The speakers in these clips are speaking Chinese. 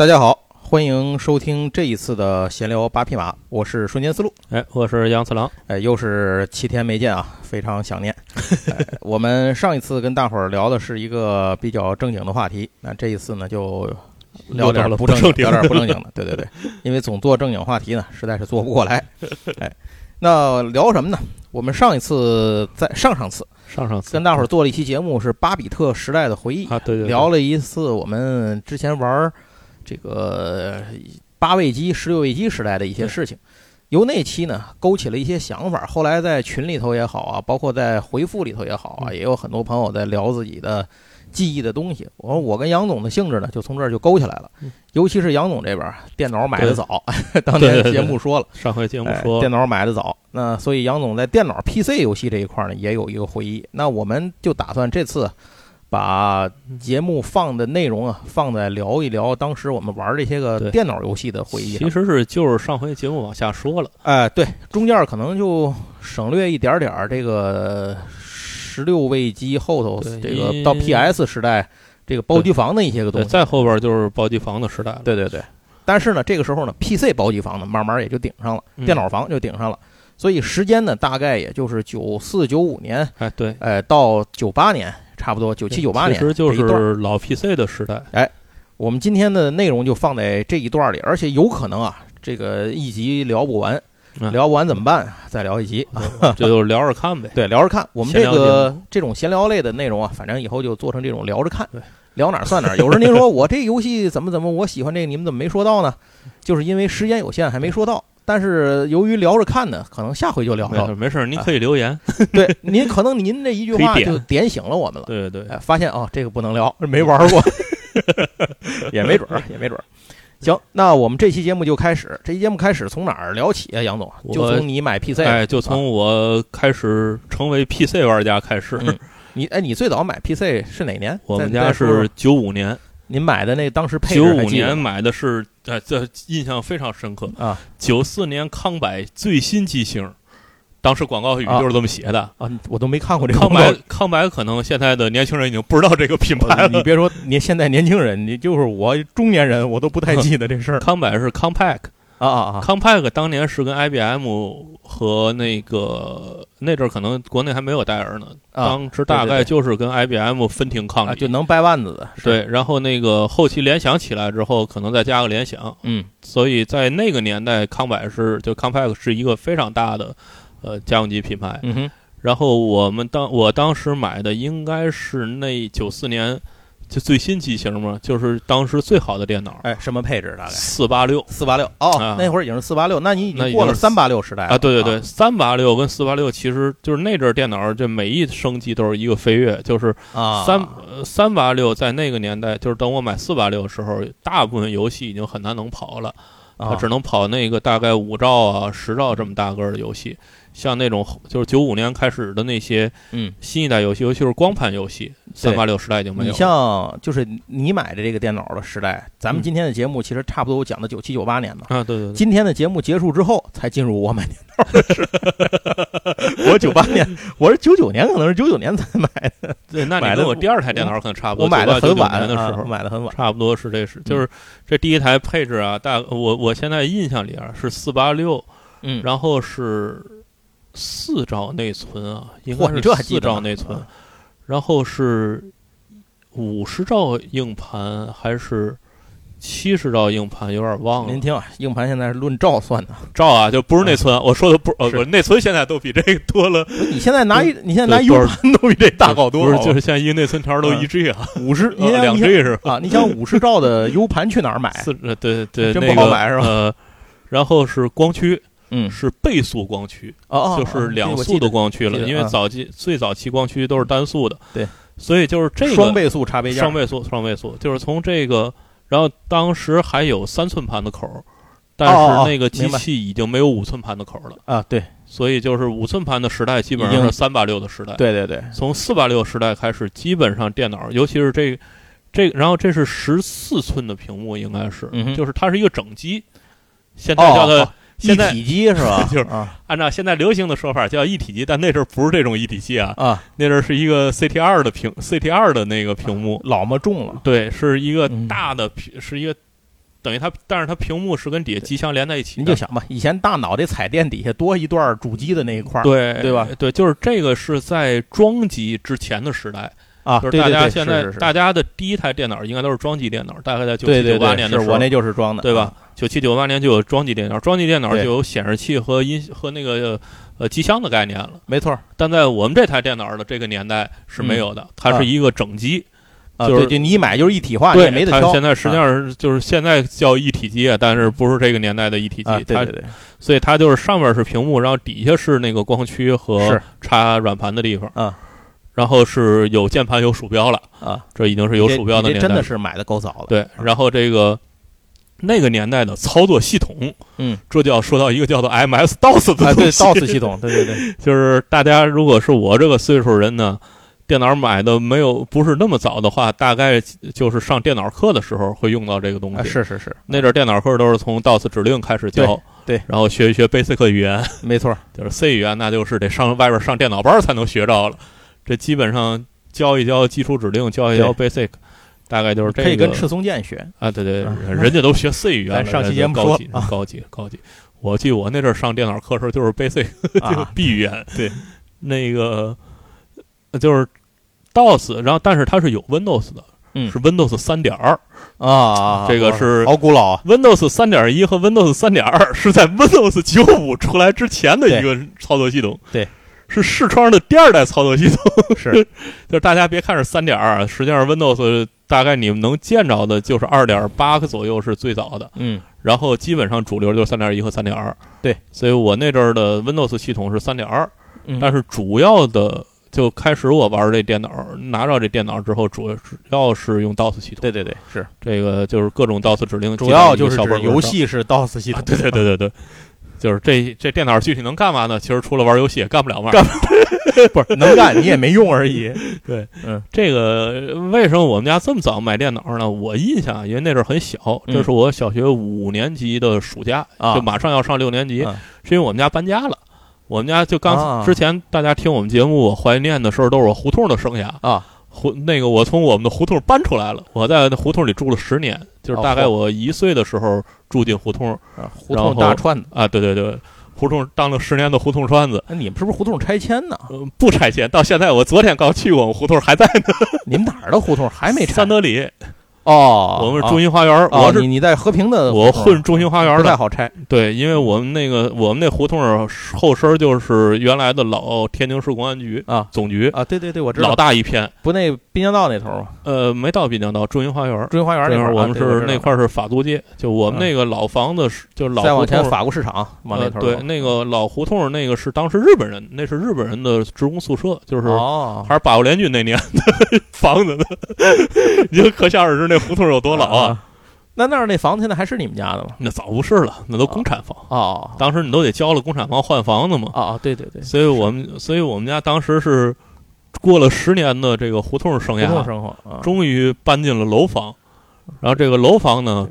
大家好，欢迎收听这一次的闲聊八匹马，我是瞬间思路。哎，我是杨次郎。哎，又是七天没见啊，非常想念。哎、我们上一次跟大伙儿聊的是一个比较正经的话题，那这一次呢就聊点不正经，聊点不正经的。对对对，因为总做正经话题呢，实在是做不过来。哎，那聊什么呢？我们上一次在上上次上上次跟大伙儿做了一期节目，是巴比特时代的回忆啊，对对，聊了一次我们之前玩这个八位机、十六位机时代的一些事情。由那期呢勾起了一些想法，后来在群里头也好啊，包括在回复里头也好啊，也有很多朋友在聊自己的记忆的东西。我说我跟杨总的性质呢，就从这儿就勾起来了。尤其是杨总这边电脑买的早，当年节目说了，上回节目说电脑买的早，那所以杨总在电脑 PC 游戏这一块呢也有一个回忆。那我们就打算这次。把节目放的内容啊，放在聊一聊当时我们玩这些个电脑游戏的回忆。其实是就是上回节目往下说了，哎，对，中间可能就省略一点点儿这个十六位机后头这个到 PS 时代这个包机房的一些个东西。再后边就是包机房的时代了。对对对，但是呢，这个时候呢，PC 包机房呢慢慢也就顶上了，电脑房就顶上了。所以时间呢，大概也就是九四九五年，哎对，哎到九八年。差不多九七九八年，其实就是老 PC 的时代。哎，我们今天的内容就放在这一段里，而且有可能啊，这个一集聊不完，聊不完怎么办？再聊一集，这 就聊着看呗。对，聊着看。我们这个这种闲聊类的内容啊，反正以后就做成这种聊着看，聊哪算哪。有人您说 我这游戏怎么怎么，我喜欢这个，你们怎么没说到呢？就是因为时间有限，还没说到。但是由于聊着看呢，可能下回就聊到。没事，您可以留言。对，您可能您这一句话就点醒了我们了。对对对，发现哦，这个不能聊，没玩过，也没准儿，也没准儿。行，那我们这期节目就开始。这期节目开始从哪儿聊起啊？杨总，就从你买 PC，哎，就从我开始成为 PC 玩家开始。你哎，你最早买 PC 是哪年？我们家是九五年。您买的那当时配九五年买的是，呃，这印象非常深刻啊。九四年康柏最新机型，当时广告语就是这么写的啊。我都没看过这个康柏，康柏可能现在的年轻人已经不知道这个品牌了。你别说，你现在年轻人，你就是我中年人，我都不太记得这事儿。康柏是 Compact。啊啊啊！康派克当年是跟 IBM 和那个那阵儿可能国内还没有戴尔呢，当时大概就是跟 IBM 分庭抗礼，就能掰腕子的。对，然后那个后期联想起来之后，可能再加个联想，嗯，所以在那个年代，康柏是就康派克是一个非常大的呃家用机品牌。嗯哼，然后我们当我当时买的应该是那九四年。就最新机型嘛，就是当时最好的电脑。哎，什么配置？大概四八六，四八六。哦，那会儿已经是四八六，那你已经过了三八六时代啊？对对对，三八六跟四八六其实就是那阵电脑，这每一升级都是一个飞跃。就是三三八六在那个年代，就是等我买四八六的时候，大部分游戏已经很难能跑了，它只能跑那个大概五兆啊、十兆这么大个的游戏。像那种就是九五年开始的那些，嗯，新一代游戏，尤其是光盘游戏，三八六时代已经没有。你像就是你买的这个电脑的时代，咱们今天的节目其实差不多讲的九七九八年嘛。啊，对对。今天的节目结束之后，才进入我买电脑的时代。我九八年，我是九九年，可能是九九年才买的。对，那你跟我第二台电脑可能差不多。我买的很晚的时候，买的很晚，差不多是这是，就是这第一台配置啊，大我我现在印象里啊是四八六，嗯，然后是。四兆内存啊，应该是四兆内存，然后是五十兆硬盘还是七十兆硬盘？有点忘了。您听啊，硬盘现在是论兆算的，兆啊，就不是内存。我说的不，呃，不内存现在都比这个多了。你现在拿一，你现在拿 U 盘都比这大好多。不是，就是现在一个内存条都一 G 啊，五十，两 G 是吧？啊，你想五十兆的 U 盘去哪儿买？四，对对，真不好买是吧？呃，然后是光驱。嗯，是倍速光驱，哦，就是两速的光驱了。因为早期最早期光驱都是单速的，对，所以就是这个双倍速插杯架，双倍速，双倍速，就是从这个，然后当时还有三寸盘的口，但是那个机器已经没有五寸盘的口了啊。对，所以就是五寸盘的时代基本上是三八六的时代。对对对，从四八六时代开始，基本上电脑，尤其是这这，然后这是十四寸的屏幕，应该是，就是它是一个整机，现在叫它。一体机是吧？就是按照现在流行的说法叫一体机，但那阵儿不是这种一体机啊。啊，那阵儿是一个 CT 二的屏，CT 二的那个屏幕，老么重了。对，是一个大的屏，是一个等于它，但是它屏幕是跟底下机箱连在一起。你就想吧，以前大脑袋彩电底下多一段主机的那一块儿，对对吧？对，就是这个是在装机之前的时代啊。就是大家现在大家的第一台电脑应该都是装机电脑，大概在九七九八年的时候，我那就是装的，对吧？九七九八年就有装机电脑，装机电脑就有显示器和音和那个呃机箱的概念了。没错，但在我们这台电脑的这个年代是没有的，它是一个整机。就是就你买就是一体化，对，没得挑。现在实际上是就是现在叫一体机，但是不是这个年代的一体机。对对对。所以它就是上面是屏幕，然后底下是那个光驱和插软盘的地方。啊。然后是有键盘有鼠标了。啊。这已经是有鼠标的年代。真的是买的够早了。对。然后这个那个年代的操作系统，嗯，这就要说到一个叫做 MS DOS 的对 DOS 系统。对对对。就是大家如果是我这个岁数人呢。电脑买的没有不是那么早的话，大概就是上电脑课的时候会用到这个东西。是是是，那阵电脑课都是从 DOS 指令开始教，对，然后学一学 Basic 语言。没错，就是 C 语言，那就是得上外边上电脑班才能学着了。这基本上教一教基础指令，教一教 Basic，大概就是这个。可以跟赤松健学啊，对对，人家都学 C 语言，上期节目高级高级高级。我记得我那阵上电脑课时候就是 Basic，就 B 语言。对，那个就是。DOS，然后但是它是有 Windows 的，嗯，是 Windows 三点二啊，这个是好古老。Windows 三点一和 Windows 三点二是在 Windows 九五出来之前的一个操作系统，对，是视窗的第二代操作系统。是，就是大家别看是三点二，实际上 Windows 大概你们能见着的就是二点八个左右是最早的，嗯，然后基本上主流就是三点一和三点二，对，所以我那阵儿的 Windows 系统是三点二，嗯，但是主要的。就开始我玩这电脑，拿着这电脑之后，主要主要是用 DOS 系统。对对对，是这个就是各种 DOS 指令。主要就是游戏是 DOS 系统。对对对对对，就是这这电脑具体能干嘛呢？其实除了玩游戏也干不了嘛。干不 是能干，你也没用而已。对，嗯，这个为什么我们家这么早买电脑呢？我印象，因为那阵很小，这是我小学五年级的暑假，就马上要上六年级，是因为我们家搬家了。我们家就刚之前大家听我们节目，我怀念的时候都是我胡同的生涯啊。胡那个我从我们的胡同搬出来了，我在那胡同里住了十年，就是大概我一岁的时候住进胡同，胡同大串子啊，对对对，胡同当了十年的胡同串子。那你们是不是胡同拆迁呢？不拆迁，到现在我昨天刚去过，我们胡同还在呢。你们哪儿的胡同还没拆？三德里。哦，我们是中心花园，我是你在和平的，我混中心花园不太好拆。对，因为我们那个我们那胡同后身就是原来的老天津市公安局啊。总局啊，对对对，我知道，老大一片，不那滨江道那头吗？呃，没到滨江道，中心花园，中心花园那块我们是那块是法租界，就我们那个老房子是就老胡同法国市场往那头。对，那个老胡同那个是当时日本人，那是日本人的职工宿舍，就是还是八国联军那年的 房子的，你就可想而知那胡同有多老。啊，那那儿那房子现在还是你们家的吗？那早不是了，那都公产房哦。当时你都得交了公产房换房子嘛。啊对对对。所以我们，所以我们家当时是过了十年的这个胡同生涯，终于搬进了楼房。然后这个楼房呢，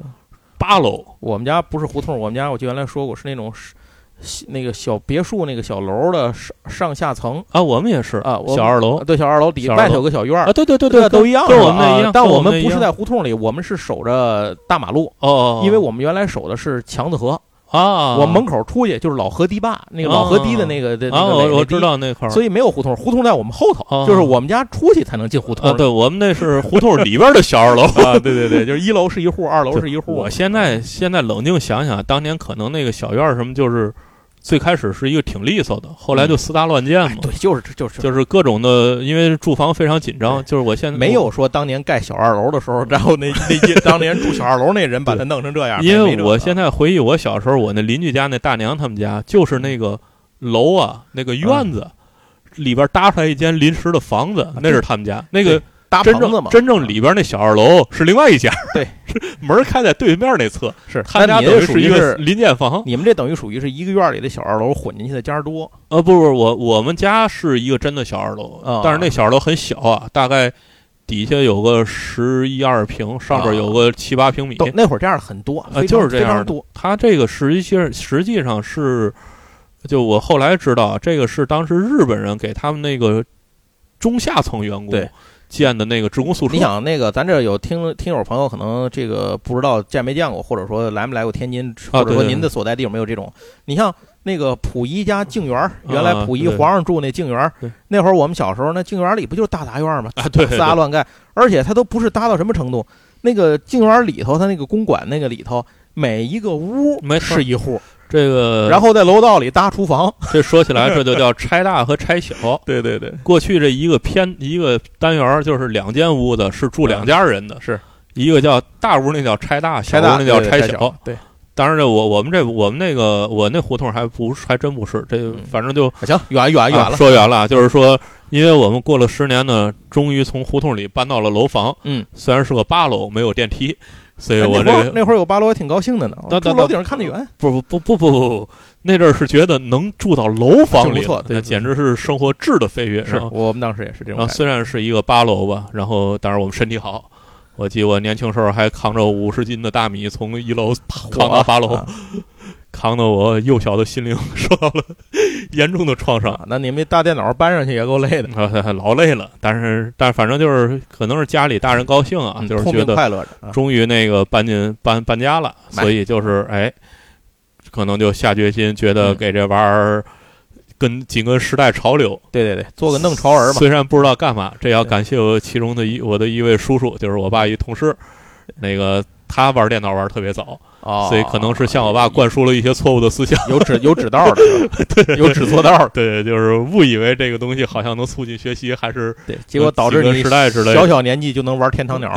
八楼。我们家不是胡同，我们家我就原来说过是那种。那个小别墅，那个小楼的上上下层。啊，我们也是啊，小二楼，对，小二楼底外头有个小院儿。啊，对对对对，都一样，跟我们那一样。但我们不是在胡同里，我们是守着大马路。哦，因为我们原来守的是强子河啊，我门口出去就是老河堤坝，那个老河堤的那个的啊，我我知道那块儿，所以没有胡同，胡同在我们后头，就是我们家出去才能进胡同。对，我们那是胡同里边的小二楼啊，对对对，就是一楼是一户，二楼是一户。我现在现在冷静想想，当年可能那个小院什么就是。最开始是一个挺利索的，后来就四搭乱建嘛。对，就是就是就是各种的，因为住房非常紧张。就是我现在没有说当年盖小二楼的时候，然后那那些当年住小二楼那人把它弄成这样。因为我现在回忆我小时候，我那邻居家那大娘他们家就是那个楼啊，那个院子里边搭出来一间临时的房子，那是他们家那个。真正真正里边那小二楼是另外一家，对，门开在对面那侧，是他家等于是一个临建房。你们这等于属于是一个院里的小二楼混进去的家多。呃，不不，我我们家是一个真的小二楼，但是那小二楼很小啊，大概底下有个十一二平，上边有个七八平米。那会儿这样很多，就是这样多。他这个实际上实际上是，就我后来知道，这个是当时日本人给他们那个中下层员工。对。建的那个职工宿舍。你想那个，咱这有听听友朋友可能这个不知道见没见过，或者说来没来过天津，或者说您的所在地有没有这种？你像那个溥仪家静园，原来溥仪皇上住那静园，那会儿我们小时候那静园里不就是大杂院吗？啊，对，四大乱盖，而且它都不是搭到什么程度，那个静园里头，它那个公馆那个里头，每一个屋是一户。这个，然后在楼道里搭厨房，这说起来这就叫拆大和拆小。对对对，过去这一个偏一个单元就是两间屋子，是住两家人的，是。一个叫大屋那叫拆大，小屋那叫拆小。对，当然这我我们这我们那个我那胡同还不还真不是，这反正就行远远远了，说远了，就是说，因为我们过了十年呢，终于从胡同里搬到了楼房，嗯，虽然是个八楼，没有电梯。所以我这个那会儿有八楼，还挺高兴的呢。住楼顶上看得远。不不不不不不，那阵儿是觉得能住到楼房里，不错，那简直是生活质的飞跃。是我们当时也是这种。虽然是一个八楼吧，然后但是我们身体好。我记得我年轻时候还扛着五十斤的大米从一楼扛到八楼。扛得我幼小的心灵 受到了严重的创伤。那你们大电脑搬上去也够累的，老累了。但是，但反正就是可能是家里大人高兴啊，就是觉得快乐着，终于那个搬进搬搬家了，所以就是哎，可能就下决心，觉得给这玩意儿跟紧跟时代潮流。对对对，做个弄潮儿吧。虽然不知道干嘛，这要感谢我其中的一我的一位叔叔，就是我爸一同事，那个他玩电脑玩特别早。哦，所以可能是向我爸灌输了一些错误的思想，有指有指道的，对，有指错道，对，就是误以为这个东西好像能促进学习，还是对，结果导致你小小年纪就能玩天堂鸟。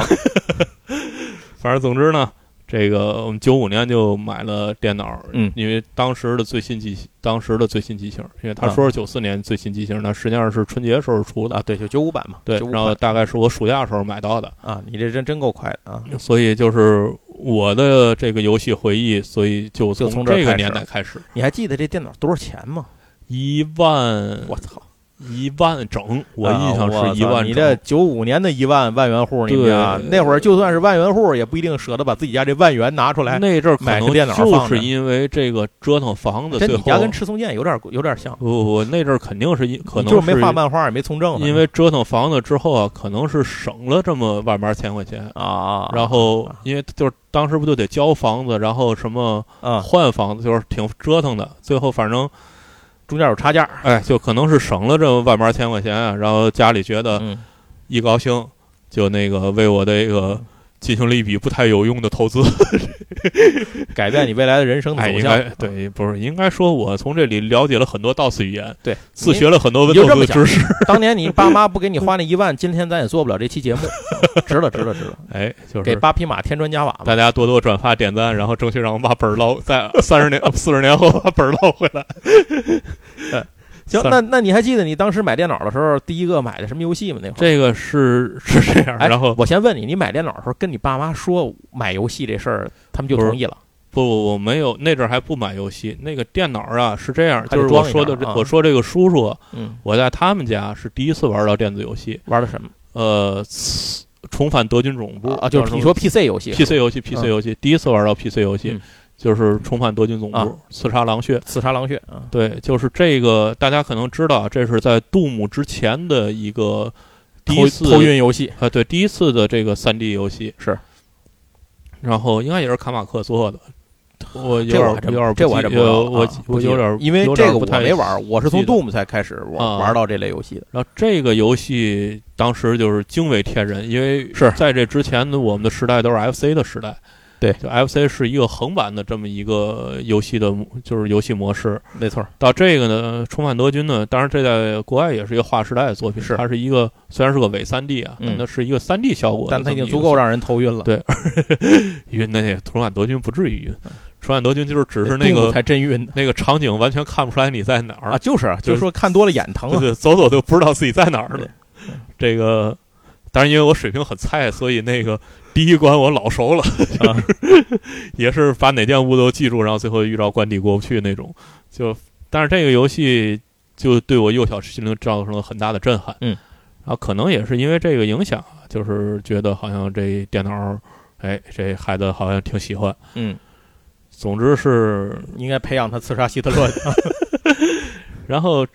反正总之呢。这个我们九五年就买了电脑，嗯，因为当时的最新机，当时的最新机型，因为他说是九四年最新机型，那实际上是春节时候出的。啊，对，就九五版嘛，对，然后大概是我暑假时候买到的。啊，你这真真够快的啊，所以就是我的这个游戏回忆，所以就从这个年代开始，你还记得这电脑多少钱吗？一万，我操！一万整，我印象是一万。你这九五年的一万万元户，你们家那会儿就算是万元户，也不一定舍得把自己家这万元拿出来。那阵儿买个电脑就是因为这个折腾房子。跟你家跟赤松健有点有点像。不不不，那阵儿肯定是因可能就是没画漫画，也没从政。因为折腾房子之后啊，可能是省了这么万八千块钱啊。然后因为就是当时不就得交房子，然后什么换房子，就是挺折腾的。最后反正。中间有差价，哎，就可能是省了这万八千块钱啊，然后家里觉得一高兴，就那个为我的一个。进行了一笔不太有用的投资，改变你未来的人生的走向。对，不是应该说，我从这里了解了很多 DOS 语言，对，自学了很多 Windows 知识。当年你爸妈不给你花那一万，今天咱也做不了这期节目，值了，值了，值了。哎，就是给八匹马添砖加瓦。大家多多转发点赞，然后争取让我把本儿捞，在三十年、四十年后把本儿捞回来。行，那那你还记得你当时买电脑的时候，第一个买的什么游戏吗？那会儿这个是是这样。然后我先问你，你买电脑的时候跟你爸妈说买游戏这事儿，他们就同意了？不不，我没有，那阵儿还不买游戏。那个电脑啊是这样，就是我说的，我说这个叔叔，嗯，我在他们家是第一次玩到电子游戏，玩的什么？呃，重返德军总部啊，就是你说 PC 游戏，PC 游戏，PC 游戏，第一次玩到 PC 游戏。就是重返德军总部，刺杀狼穴，刺杀狼穴啊！对，就是这个，大家可能知道，这是在杜姆之前的一个第一次偷运游戏。啊，对，第一次的这个三 D 游戏。是。然后应该也是卡马克做的，我有点有点这我这我我有点，因为这个我没玩，我是从杜姆才开始玩玩到这类游戏的。然后这个游戏当时就是惊为天人，因为是。在这之前的我们的时代都是 FC 的时代。对，就 FC 是一个横版的这么一个游戏的，就是游戏模式。没错。到这个呢，重返德军呢，当然这在国外也是一个划时代的作品。是，它是一个虽然是个伪三 D 啊，但它是一个三 D 效果，但它已经足够让人头晕了。对，晕那重返德军不至于晕，重返德军就是只是那个才真晕，那个场景完全看不出来你在哪儿啊，就是，就是说看多了眼疼，对，走走就不知道自己在哪儿了。这个，当然因为我水平很菜，所以那个。第一关我老熟了，也是把哪间屋都记住，然后最后遇到关底过不去那种。就但是这个游戏就对我幼小心灵造成了很大的震撼。嗯，然后可能也是因为这个影响，就是觉得好像这电脑，哎，这孩子好像挺喜欢。嗯，总之是应该培养他刺杀希特勒。然后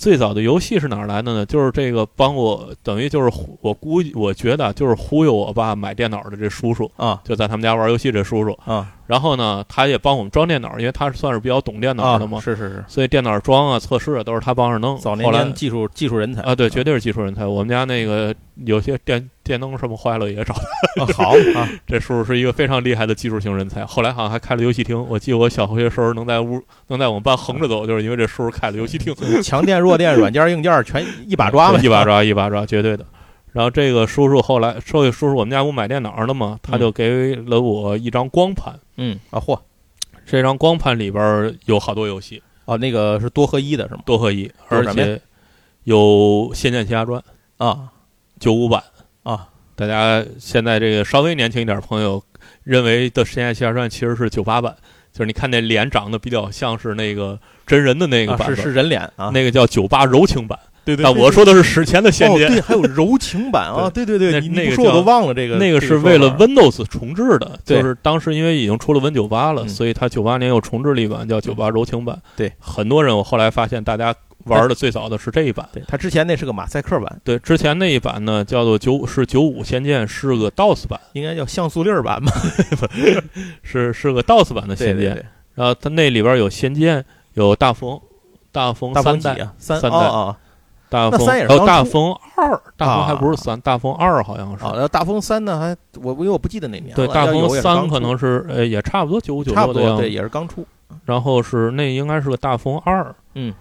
最早的游戏是哪儿来的呢？就是这个帮我，等于就是我估计，我觉得就是忽悠我爸买电脑的这叔叔啊，就在他们家玩游戏这叔叔啊。然后呢，他也帮我们装电脑，因为他是算是比较懂电脑的嘛。是是是。所以电脑装啊、测试啊都是他帮着弄。早年技术技术人才啊，对，绝对是技术人才。我们家那个有些电电灯什么坏了也找他。好啊，这叔叔是一个非常厉害的技术型人才。后来好像还开了游戏厅。我记得我小学时候能在屋能在我们班横着走，就是因为这叔叔开了游戏厅。强电弱电，软件硬件全一把抓一把抓一把抓，绝对的。然后这个叔叔后来，这位叔叔我们家不买电脑的嘛，他就给了我一张光盘。嗯啊，嚯！这张光盘里边有好多游戏啊，那个是多合一的是吗？多合一，而且有《仙剑奇侠传》啊，九五版啊。大家现在这个稍微年轻一点朋友认为的《仙剑奇侠传》其实是九八版，就是你看那脸长得比较像是那个真人的那个版本，是是人脸啊，那个叫九八柔情版。对对，我说的是史前的《仙剑》，对，还有柔情版啊，对。对对，那个说我都忘了这个，那个是为了 Windows 重置的，就是当时因为已经出了 Win 九八了，所以它九八年又重置了一版叫九八柔情版。对，很多人我后来发现大家玩的最早的是这一版，对，它之前那是个马赛克版，对，之前那一版呢叫做九是九五仙剑，是个 DOS 版，应该叫像素粒儿版吧，是是个 DOS 版的仙剑，然后它那里边有仙剑，有大风，大风三代啊，三代啊。大风还有大风二，大风还不是三，大风二好像是。啊，大风三呢？还我因为我不记得哪年了。对，大风三可能是呃，也差不多九五九六的样子。对，也是刚出。然后是那应该是个大风二。嗯。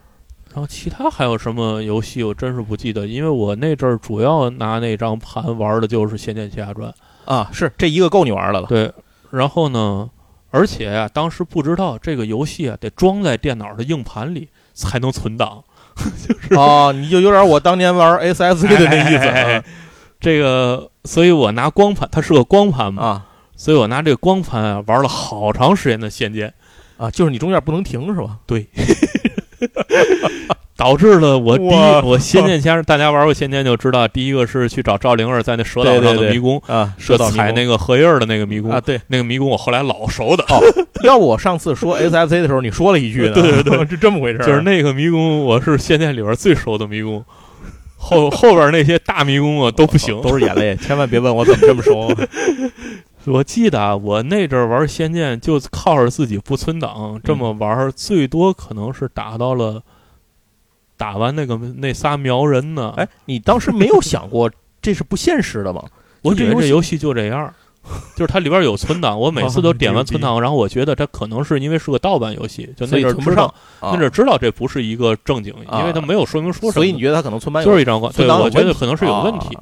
然后其他还有什么游戏？我真是不记得，因为我那阵儿主要拿那张盘玩的就是《仙剑奇侠传》啊，是这一个够你玩的了。对。然后呢，而且呀，当时不知道这个游戏啊得装在电脑的硬盘里才能存档。就是哦，你就有点我当年玩 SSC 的那意思。这个，所以我拿光盘，它是个光盘嘛，啊，所以我拿这个光盘啊玩了好长时间的《仙剑》，啊，就是你中间不能停是吧？对，导致了我第一，我《仙剑》前大家玩过《仙剑》就知道，第一个是去找赵灵儿在那蛇岛上的迷宫啊，蛇岛踩那个荷叶的那个迷宫啊，对，那个迷宫我后来老熟的。哦要不我上次说 SFC 的时候，你说了一句呢？对 对对，是这么回事。就是那个迷宫，我是仙剑里边最熟的迷宫，后后边那些大迷宫啊都不行，都是眼泪。千万别问我怎么这么熟。我记得啊，我那阵玩仙剑就靠着自己不存档这么玩，最多可能是打到了打完那个那仨苗人呢。哎，你当时没有想过这是不现实的吗？我以为这游戏就这样。就是它里边有存档，我每次都点完存档，然后我觉得它可能是因为是个盗版游戏，就那阵知道，那阵知道这不是一个正经，因为它没有说明书，所以你觉得它可能存版就是一张光，对，我觉得可能是有问题。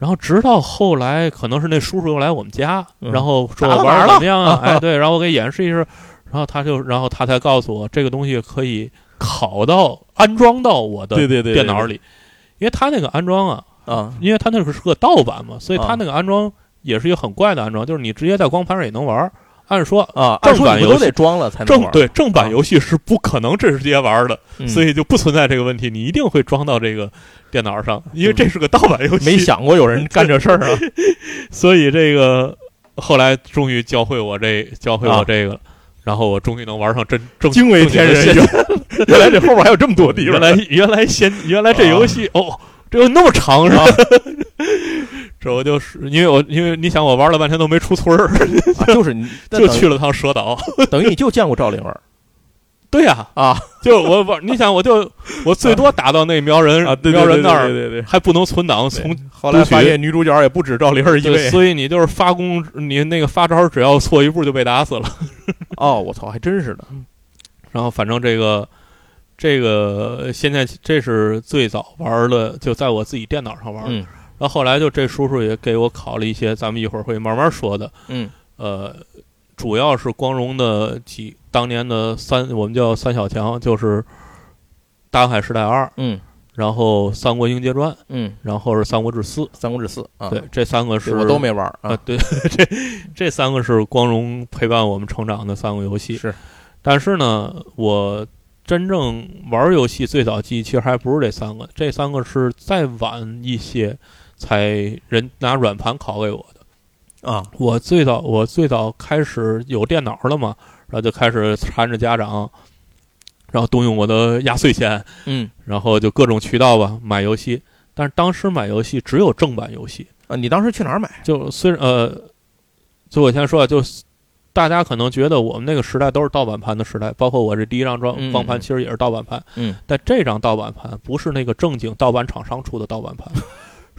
然后直到后来，可能是那叔叔又来我们家，然后说我玩怎么样啊？哎，对，然后我给演示一试，然后他就，然后他才告诉我这个东西可以拷到安装到我的电脑里，因为他那个安装啊，啊，因为他那个是个盗版嘛，所以他那个安装。也是一个很怪的安装，就是你直接在光盘上也能玩。按说啊，正版游戏得装了才能正对正版游戏是不可能直接玩的，所以就不存在这个问题。你一定会装到这个电脑上，因为这是个盗版游戏。没想过有人干这事儿啊，所以这个后来终于教会我这教会我这个，然后我终于能玩上真正惊为天人。原来这后面还有这么多地方，原来原来先原来这游戏哦，这有那么长是吧？这我就是因为我因为你想我玩了半天都没出村儿，就是你 就去了趟蛇岛，等于你就见过赵灵儿，对呀啊，就我玩，你想我就我最多打到那苗人啊苗人那儿，对对对，还不能存档。从后来发现女主角也不止赵灵儿一位，所以你就是发功，你那个发招只要错一步就被打死了。哦，我操，还真是的。然后反正这个这个现在这是最早玩的，就在我自己电脑上玩。那后来就这叔叔也给我考了一些，咱们一会儿会慢慢说的。嗯，呃，主要是光荣的几当年的三，我们叫三小强，就是《大航海时代二》。嗯，然后《三国英杰传》。嗯，然后是《三国志四》。三国志四啊，对，这三个是我都没玩啊。对，这这三个是光荣陪伴我们成长的三个游戏。是，但是呢，我。真正玩游戏最早记忆其实还不是这三个，这三个是再晚一些才人拿软盘拷给我的啊。我最早我最早开始有电脑了嘛，然后就开始缠着家长然后动用我的压岁钱，嗯，然后就各种渠道吧买游戏。但是当时买游戏只有正版游戏啊。你当时去哪儿买？就虽然呃，就我先说，就大家可能觉得我们那个时代都是盗版盘的时代，包括我这第一张装光盘其实也是盗版盘。嗯，但这张盗版盘不是那个正经盗版厂商出的盗版盘。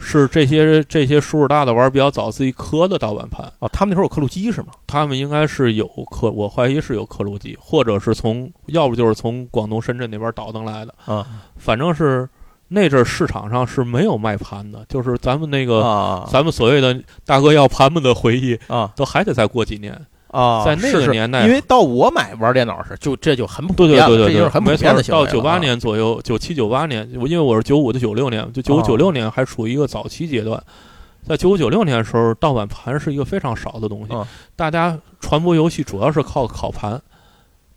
是这些这些叔叔大的玩比较早，自己磕的盗版盘哦。他们那时候有刻录机是吗？他们应该是有刻，我怀疑是有刻录机，或者是从，要不就是从广东深圳那边倒腾来的啊。反正是那阵市场上是没有卖盘的，就是咱们那个，咱们所谓的大哥要盘们的回忆啊，都还得再过几年。啊，在那个年代，因为到我买玩电脑时，就这就很普遍了，这就是很普遍的到九八年左右，九七九八年，我因为我是九五的九六年，就九五九六年还处于一个早期阶段。在九五九六年的时候，盗版盘是一个非常少的东西，大家传播游戏主要是靠拷盘，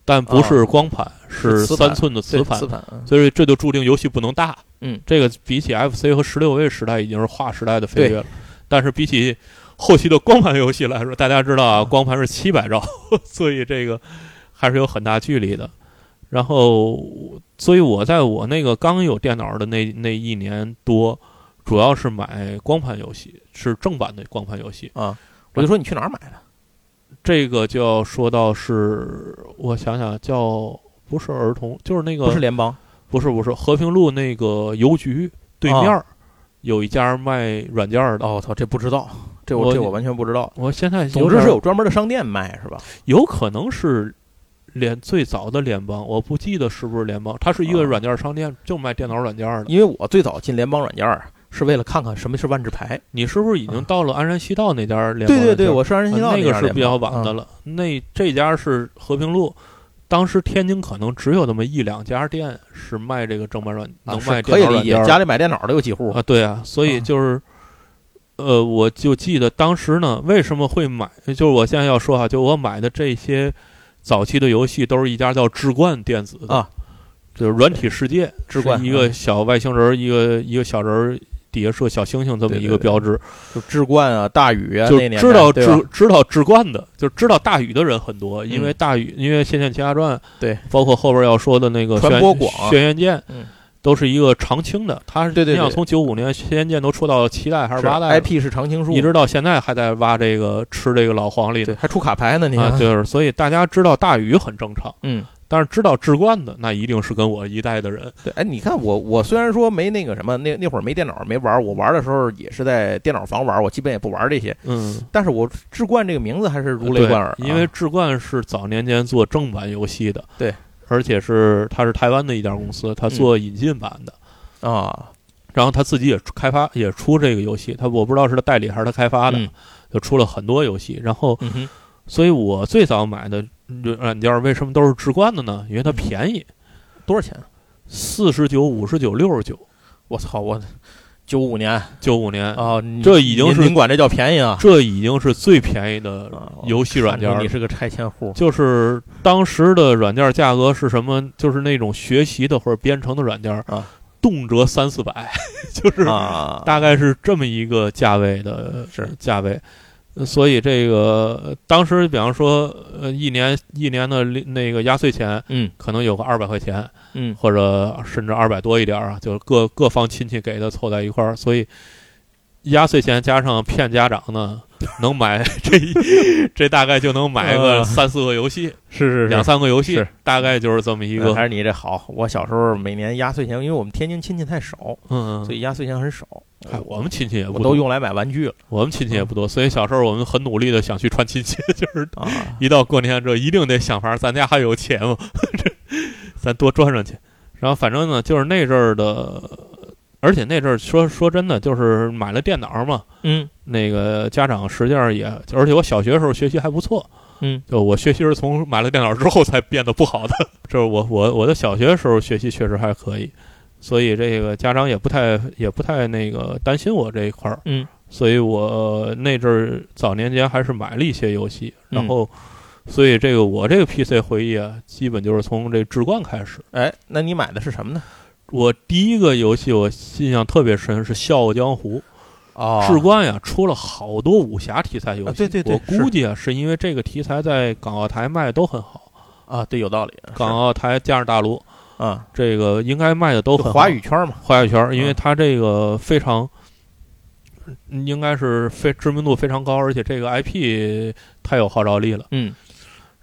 但不是光盘，是三寸的磁盘，所以这就注定游戏不能大。嗯，这个比起 FC 和十六位时代已经是划时代的飞跃了，但是比起。后期的光盘游戏来说，大家知道啊，光盘是七百兆，所以这个还是有很大距离的。然后，所以我在我那个刚有电脑的那那一年多，主要是买光盘游戏，是正版的光盘游戏啊。我就说你去哪儿买的？这个就要说到是，我想想，叫不是儿童，就是那个不是联邦，不是不是和平路那个邮局对面儿有一家卖软件的。哦，操，这不知道。这我这我完全不知道。我现在总之是有专门的商店卖是吧？有可能是联最早的联邦，我不记得是不是联邦。它是一个软件商店，就卖电脑软件的。因为我最早进联邦软件是为了看看什么是万智牌。你是不是已经到了鞍山西道那家联邦？对对对，我是鞍山西道那个是比较晚的了。那这家是和平路，当时天津可能只有那么一两家店是卖这个正版软，能卖可以理解。家里买电脑的有几户啊？对啊，所以就是。呃，我就记得当时呢，为什么会买？就是我现在要说哈，就我买的这些早期的游戏，都是一家叫智冠电子的啊，就是软体世界，智冠一个小外星人，一个一个小人底下是个小星星这么一个标志。就智冠啊，大宇啊，就知道智知道智冠的，就知道大宇的人很多，因为大宇，因为《仙剑奇侠传》对，包括后边要说的那个传播广轩辕剑，嗯。都是一个长青的，他是对对，你想从九五年《仙剑》都出到七代还是八代？IP 是常青树，一直到现在还在挖这个吃这个老黄历，还出卡牌呢。你看，就是所以大家知道大禹很正常，嗯，但是知道志冠的那一定是跟我一代的人。对，哎，你看我我虽然说没那个什么，那那会儿没电脑没玩，我玩的时候也是在电脑房玩，我基本也不玩这些，嗯，但是我志冠这个名字还是如雷贯耳，因为志冠是早年间做正版游戏的，对，而且是他是台湾的一家公司，他做引进版的。啊，然后他自己也开发也出这个游戏，他我不知道是他代理还是他开发的，就出了很多游戏。然后，所以我最早买的软件为什么都是直观的呢？因为它便宜，多少钱？四十九、五十九、六十九。我操！我九五年，九五年啊，这已经是您管这叫便宜啊？这已经是最便宜的游戏软件。你是个拆迁户。就是当时的软件价格是什么？就是那种学习的或者编程的软件啊。动辄三四百，就是大概是这么一个价位的价位，所以这个当时比方说，呃，一年一年的那个压岁钱，嗯，可能有个二百块钱，嗯，或者甚至二百多一点啊，就是各各方亲戚给的凑在一块儿，所以压岁钱加上骗家长呢。能买这这大概就能买个三四个游戏，是是两三个游戏，大概就是这么一个。还是你这好？我小时候每年压岁钱，因为我们天津亲戚太少，嗯，所以压岁钱很少。哎，我们亲戚也不都用来买玩具了。我们亲戚也不多，所以小时候我们很努力的想去串亲戚，就是一到过年这一定得想法，咱家还有钱吗？这咱多赚赚去。然后反正呢，就是那阵儿的。而且那阵儿说说真的，就是买了电脑嘛，嗯，那个家长实际上也，而且我小学时候学习还不错，嗯，就我学习是从买了电脑之后才变得不好的，就是我我我的小学时候学习确实还可以，所以这个家长也不太也不太那个担心我这一块儿，嗯，所以我那阵儿早年间还是买了一些游戏，然后，所以这个我这个 PC 回忆啊，基本就是从这志冠开始，哎，那你买的是什么呢？我第一个游戏我印象特别深是《笑傲江湖》，哦，志冠呀出了好多武侠题材游戏，对对对，我估计啊是因为这个题材在港澳台卖的都很好，啊，对，有道理。港澳台加上大陆啊，这个应该卖的都很华语圈嘛，华语圈，因为它这个非常，应该是非知名度非常高，而且这个 IP 太有号召力了。嗯。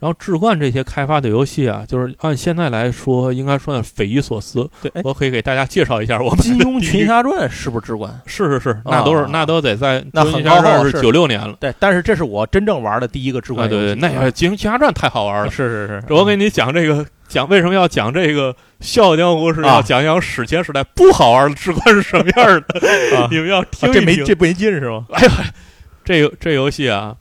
然后志冠这些开发的游戏啊，就是按现在来说，应该算匪夷所思。对，我可以给大家介绍一下，我们《金庸群侠传》是不是志冠？是是是，那都是那都得在《那金庸群侠传》是九六年了。对，但是这是我真正玩的第一个志冠游戏。对对，那《金庸群侠传》太好玩了。是是是，我给你讲这个，讲为什么要讲这个《笑傲江湖》，是要讲讲史前时代不好玩的志冠是什么样的。你们要听这没这没劲是吗？哎呀，这这游戏啊。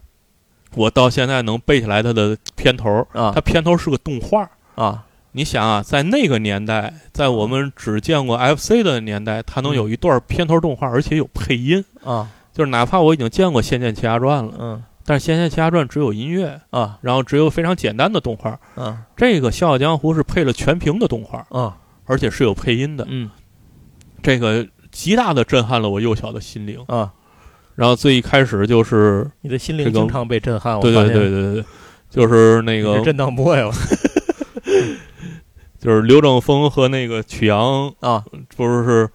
我到现在能背下来它的片头啊，它片头是个动画啊。你想啊，在那个年代，在我们只见过 FC 的年代，它能有一段片头动画，而且有配音啊。就是哪怕我已经见过《仙剑奇侠传》了，嗯，但是《仙剑奇侠传》只有音乐啊，然后只有非常简单的动画。嗯，这个《笑傲江湖》是配了全屏的动画啊，而且是有配音的。嗯，这个极大的震撼了我幼小的心灵啊。然后最一开始就是你的心灵经常被震撼，对对对对对，就是那个震荡波呀，就是刘正风和那个曲阳啊，不是是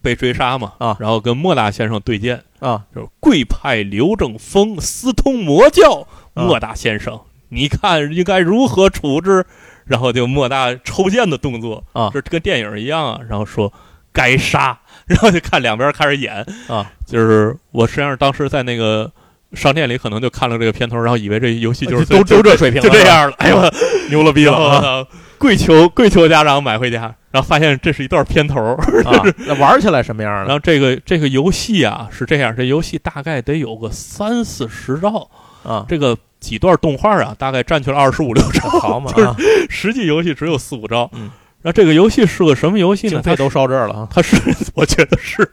被追杀嘛啊，然后跟莫大先生对剑啊，就是贵派刘正风私通魔教，莫大先生，你看应该如何处置？然后就莫大抽剑的动作啊，这跟电影一样啊，然后说该杀。然后就看两边开始演啊，就是我实际上当时在那个商店里，可能就看了这个片头，然后以为这游戏就是都都这水平，就这样了。哎呦，牛了逼了！跪求跪求家长买回家，然后发现这是一段片头啊，那玩起来什么样然后这个这个游戏啊是这样，这游戏大概得有个三四十兆啊，这个几段动画啊，大概占去了二十五六兆，好嘛，就是实际游戏只有四五兆。嗯。然后这个游戏是个什么游戏呢？它都烧这儿了它是，我觉得是。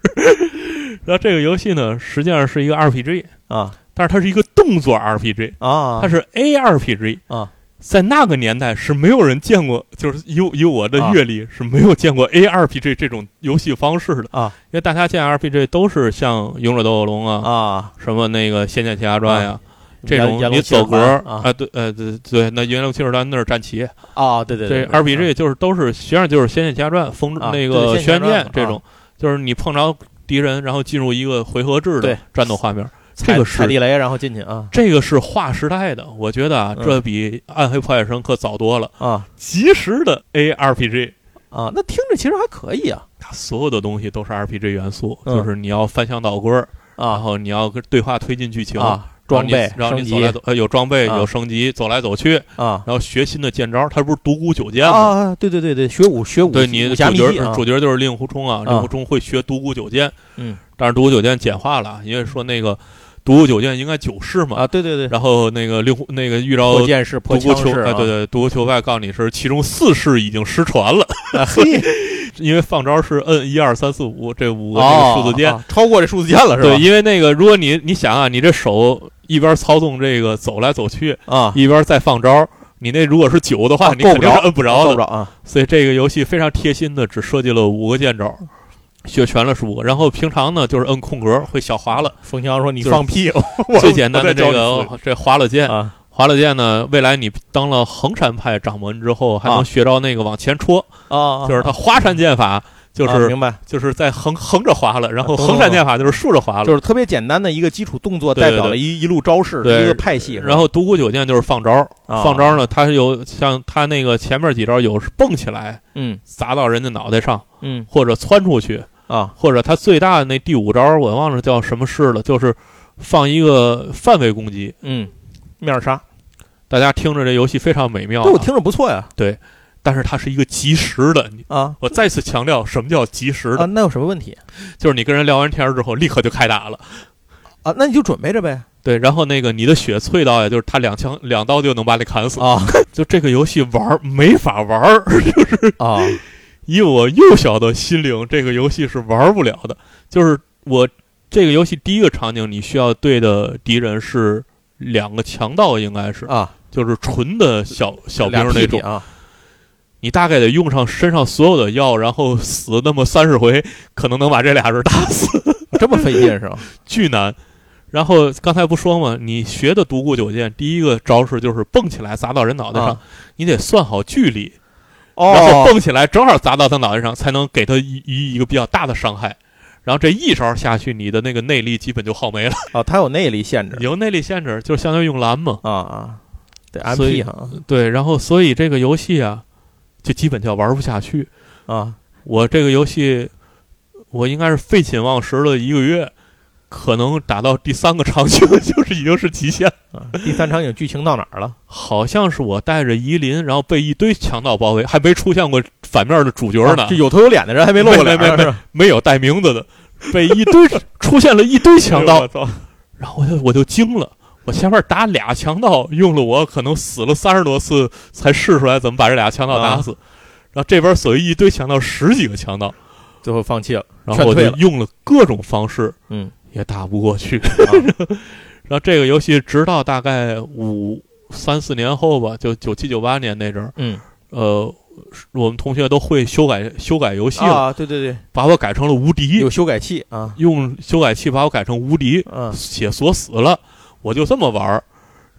然后这个游戏呢，实际上是一个 RPG 啊，但是它是一个动作 RPG 啊，它是 ARPG 啊。在那个年代是没有人见过，就是以以我的阅历是没有见过 ARPG 这种游戏方式的啊。因为大家见 RPG 都是像《勇者斗恶龙》啊啊，什么那个《仙剑奇侠传》呀。这种你走格啊，对，呃，对对，那元龙骑士团那是战旗啊，对对对，RPG 就是都是实际上就是《仙剑奇侠传》风那个轩辕剑这种，就是你碰着敌人，然后进入一个回合制的战斗画面，这个是踩地雷然后进去啊，这个是划时代的，我觉得啊，这比《暗黑破坏神》可早多了啊，即时的 ARPG 啊，那听着其实还可以啊，它所有的东西都是 RPG 元素，就是你要翻箱倒柜儿，然后你要跟对话推进剧情啊。装备，然后你走来走，呃，有装备，有升级，走来走去啊，然后学新的剑招，他不是独孤九剑吗？啊，对对对对，学武学武，对你主角主角就是令狐冲啊，令狐冲会学独孤九剑，嗯，但是独孤九剑简化了，因为说那个独孤九剑应该九式嘛，啊，对对对，然后那个令狐那个遇到剑士独孤求，哎对对，独孤求败告诉你是其中四式已经失传了，嘿。因为放招是摁一二三四五这五个那个数字键，超过这数字键了是吧？对，因为那个如果你你想啊，你这手一边操纵这个走来走去啊，一边再放招，你那如果是九的话，你够不着，摁不着，的不着啊。所以这个游戏非常贴心的，只设计了五个剑招，学全了是五个。然后平常呢就是摁空格会小滑了。冯强说：“你放屁！” 最简单的这个这滑了剑啊。滑了剑呢？未来你当了衡山派掌门之后，还能学着那个往前戳啊，就是他华山剑法，就是明白，就是在横横着滑了，然后横闪剑法就是竖着滑了，就是特别简单的一个基础动作，代表了一一路招式，一个派系。然后独孤九剑就是放招，放招呢，它有像它那个前面几招有是蹦起来，嗯，砸到人家脑袋上，嗯，或者窜出去啊，或者它最大的那第五招我忘了叫什么式了，就是放一个范围攻击，嗯，面杀。大家听着这游戏非常美妙，对我听着不错呀。对，但是它是一个即时的啊！我再次强调，什么叫即时的啊？那有什么问题？就是你跟人聊完天之后，立刻就开打了啊！那你就准备着呗。对，然后那个你的血淬到呀，就是他两枪两刀就能把你砍死啊！就这个游戏玩没法玩，就 是啊，以我幼小的心灵，这个游戏是玩不了的。就是我这个游戏第一个场景，你需要对的敌人是两个强盗，应该是啊。就是纯的小小兵那种啊，你大概得用上身上所有的药，然后死那么三十回，可能能把这俩人打死，这么费劲是吧？巨难。然后刚才不说吗？你学的独孤九剑，第一个招式就是蹦起来砸到人脑袋上，你得算好距离，然后蹦起来正好砸到他脑袋上，才能给他一一一个比较大的伤害。然后这一招下去，你的那个内力基本就耗没了。哦，它有内力限制，有内力限制，就是相当于用蓝嘛。啊啊，对，MP 哈，对。然后所以这个游戏啊，就基本就玩不下去啊。我这个游戏，我应该是废寝忘食了一个月。可能打到第三个场景 就是已经是极限了。第三场景剧情到哪儿了？好像是我带着夷林，然后被一堆强盗包围，还没出现过反面的主角呢。这有头有脸的人还没露过脸，没没没有带名字的，被一堆 出现了一堆强盗，然后我就我就惊了。我前面打俩强盗，用了我可能死了三十多次才试出来怎么把这俩强盗打死。然后这边所谓一堆强盗十几个强盗，最后放弃了，然后我就用了各种方式，嗯。也打不过去，然后这个游戏直到大概五三四年后吧，就九七九八年那阵儿，嗯，呃，我们同学都会修改修改游戏了，啊，对对对，把我改成了无敌，有修改器啊，用修改器把我改成无敌，嗯，写锁死了，我就这么玩儿。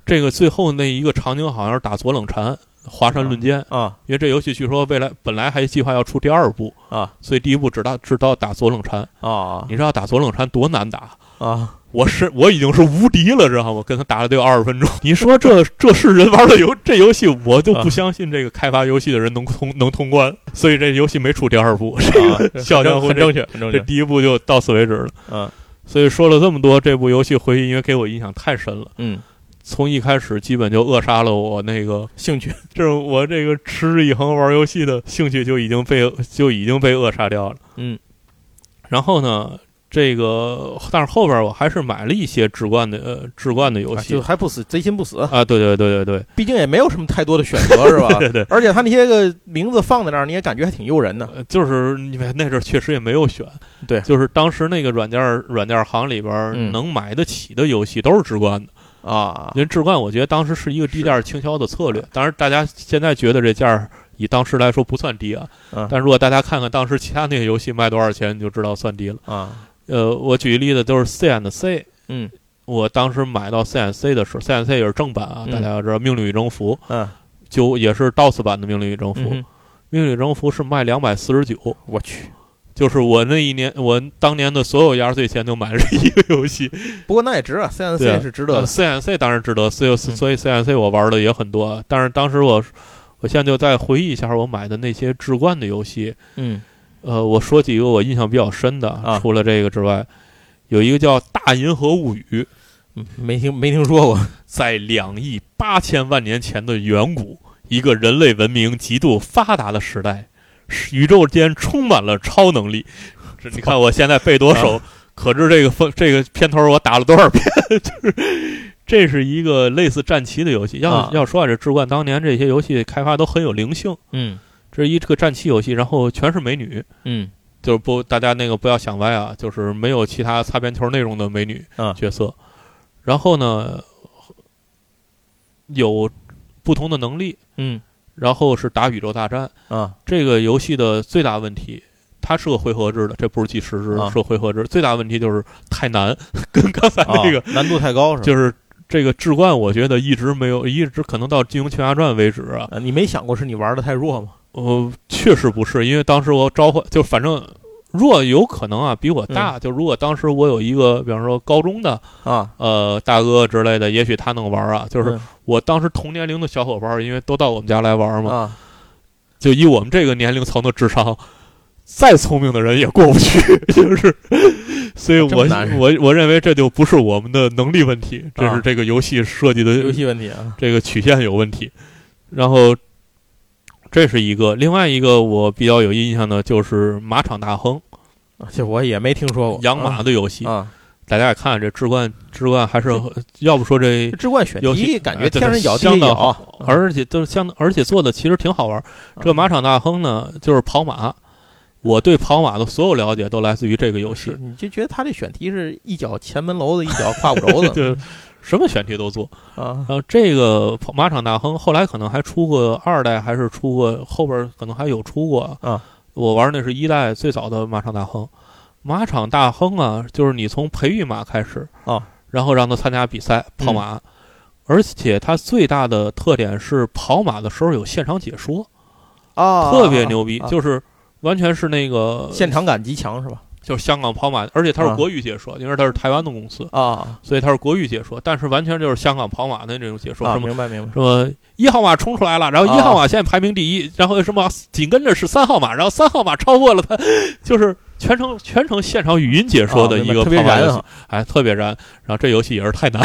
这个最后那一个场景好像是打左冷禅。华山论剑啊，因为这游戏据说未来本来还计划要出第二部啊，所以第一部只打只到打左冷禅啊。你知道打左冷禅多难打啊？我是我已经是无敌了，知道吗？跟他打了得有二十分钟。你说这这是人玩的游这游戏，我就不相信这个开发游戏的人能通能通关。所以这游戏没出第二部。笑江湖很正确，很正确。这第一部就到此为止了。嗯，所以说了这么多，这部游戏回忆因为给我印象太深了。嗯。从一开始基本就扼杀了我那个兴趣，就是我这个持之以恒玩游戏的兴趣就已经被就已经被扼杀掉了。嗯，然后呢，这个但是后边我还是买了一些志冠的呃志冠的游戏，就还不死，贼心不死啊！对对对对对，毕竟也没有什么太多的选择，是吧？对对，而且他那些个名字放在那儿，你也感觉还挺诱人的。就是因为那阵确实也没有选，对，就是当时那个软件软件行里边能买得起的游戏都是志冠的。啊，因为志冠，我觉得当时是一个低价倾销的策略。当然，大家现在觉得这价以当时来说不算低啊。但如果大家看看当时其他那些游戏卖多少钱，你就知道算低了啊。呃，我举个例子，都是 C and C。嗯，我当时买到 C and C 的时候，C and C 也是正版啊。大家要知道，《命令与征服》嗯，就也是 DOS 版的《命令与征服》。《命令与征服》是卖两百四十九。我去。就是我那一年，我当年的所有压岁钱都买了一个游戏。不过那也值啊，C N C 是值得，C N C 当然值得。所以所以 C N C 我玩的也很多。但是当时我，我现在就在回忆一下我买的那些置冠的游戏。嗯，呃，我说几个我印象比较深的，啊除了这个之外，有一个叫《大银河物语》，没听没听说过。在两亿八千万年前的远古，一个人类文明极度发达的时代。宇宙间充满了超能力，这你看我现在背多熟，可知这个风这个片头我打了多少遍？就是这是一个类似战棋的游戏。要要说啊，这志冠当年这些游戏开发都很有灵性。嗯，这是一这个战棋游戏，然后全是美女。嗯，就是不大家那个不要想歪啊，就是没有其他擦边球内容的美女角色。然后呢，有不同的能力。嗯。然后是打宇宙大战啊！这个游戏的最大问题，它是个回合制的，这不是计时制，是回合制。最大问题就是太难，跟刚才那个难度太高是吧。就是这个志冠，我觉得一直没有，一直可能到《金庸群侠传》为止啊。你没想过是你玩的太弱吗？呃，确实不是，因为当时我召唤，就反正。若有可能啊，比我大。就如果当时我有一个，比方说高中的啊，呃，大哥之类的，也许他能玩啊。就是我当时同年龄的小伙伴，因为都到我们家来玩嘛，就以我们这个年龄层的智商，再聪明的人也过不去。就是，所以我我我认为这就不是我们的能力问题，这是这个游戏设计的游戏问题啊，这个曲线有问题。然后。这是一个，另外一个我比较有印象的，就是马场大亨，这我也没听说过养马的游戏啊。大家也看这志冠，志冠还是要不说这志冠选题感觉天人咬地咬，而且都是相，而且做的其实挺好玩。这马场大亨呢，就是跑马，我对跑马的所有了解都来自于这个游戏。你就觉得他这选题是一脚前门楼子，一脚胯骨轴子。什么选题都做。啊，然后这个马场大亨后来可能还出过二代，还是出过后边可能还有出过。啊。我玩那是一代最早的马场大亨，马场大亨啊，就是你从培育马开始啊，然后让他参加比赛跑马，而且它最大的特点是跑马的时候有现场解说，啊，特别牛逼，就是完全是那个现场感极强，是吧？就是香港跑马，而且它是国语解说，因为它是台湾的公司啊，所以它是国语解说，但是完全就是香港跑马的那种解说。明白明白。说一号马冲出来了，然后一号马现在排名第一，然后什么紧跟着是三号马，然后三号马超过了它，就是全程全程现场语音解说的一个特别燃，哎，特别燃。然后这游戏也是太难，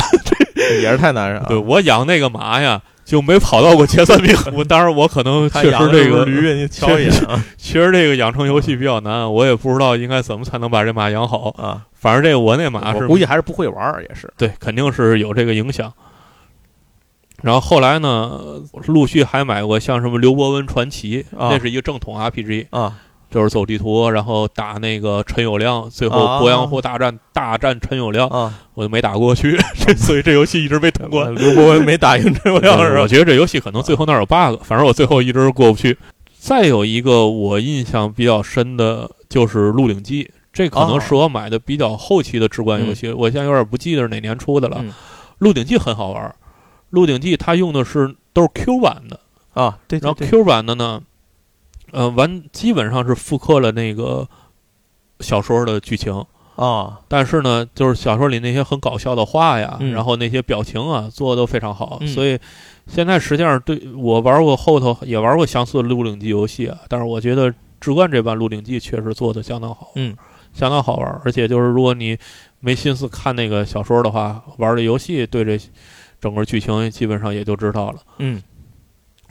也是太难？对我养那个马呀。就没跑到过前三名。我当然，我可能 确实这个驴，你 瞧一眼啊。确实这个养成游戏比较难，我也不知道应该怎么才能把这马养好啊。反正这个我那马是估计还是不会玩，也是对，肯定是有这个影响。然后后来呢，陆续还买过像什么刘伯温传奇，那是一个正统 RPG 啊。就是走地图，然后打那个陈友谅，最后鄱阳湖大战大战陈友谅，我就没打过去，所以这游戏一直没通关。刘伯温没打赢陈友谅是吧？我觉得这游戏可能最后那儿有 bug，反正我最后一直过不去。再有一个我印象比较深的就是《鹿鼎记》，这可能是我买的比较后期的直观游戏，我现在有点不记得是哪年出的了。《鹿鼎记》很好玩，《鹿鼎记》它用的是都是 Q 版的啊，对，然后 Q 版的呢。呃，完基本上是复刻了那个小说的剧情啊，但是呢，就是小说里那些很搞笑的话呀，然后那些表情啊，做的都非常好。所以现在实际上对我玩过后头也玩过相似的《鹿鼎记》游戏啊，但是我觉得志冠这版《鹿鼎记》确实做的相当好，嗯，相当好玩。而且就是如果你没心思看那个小说的话，玩这游戏对这整个剧情基本上也就知道了，嗯。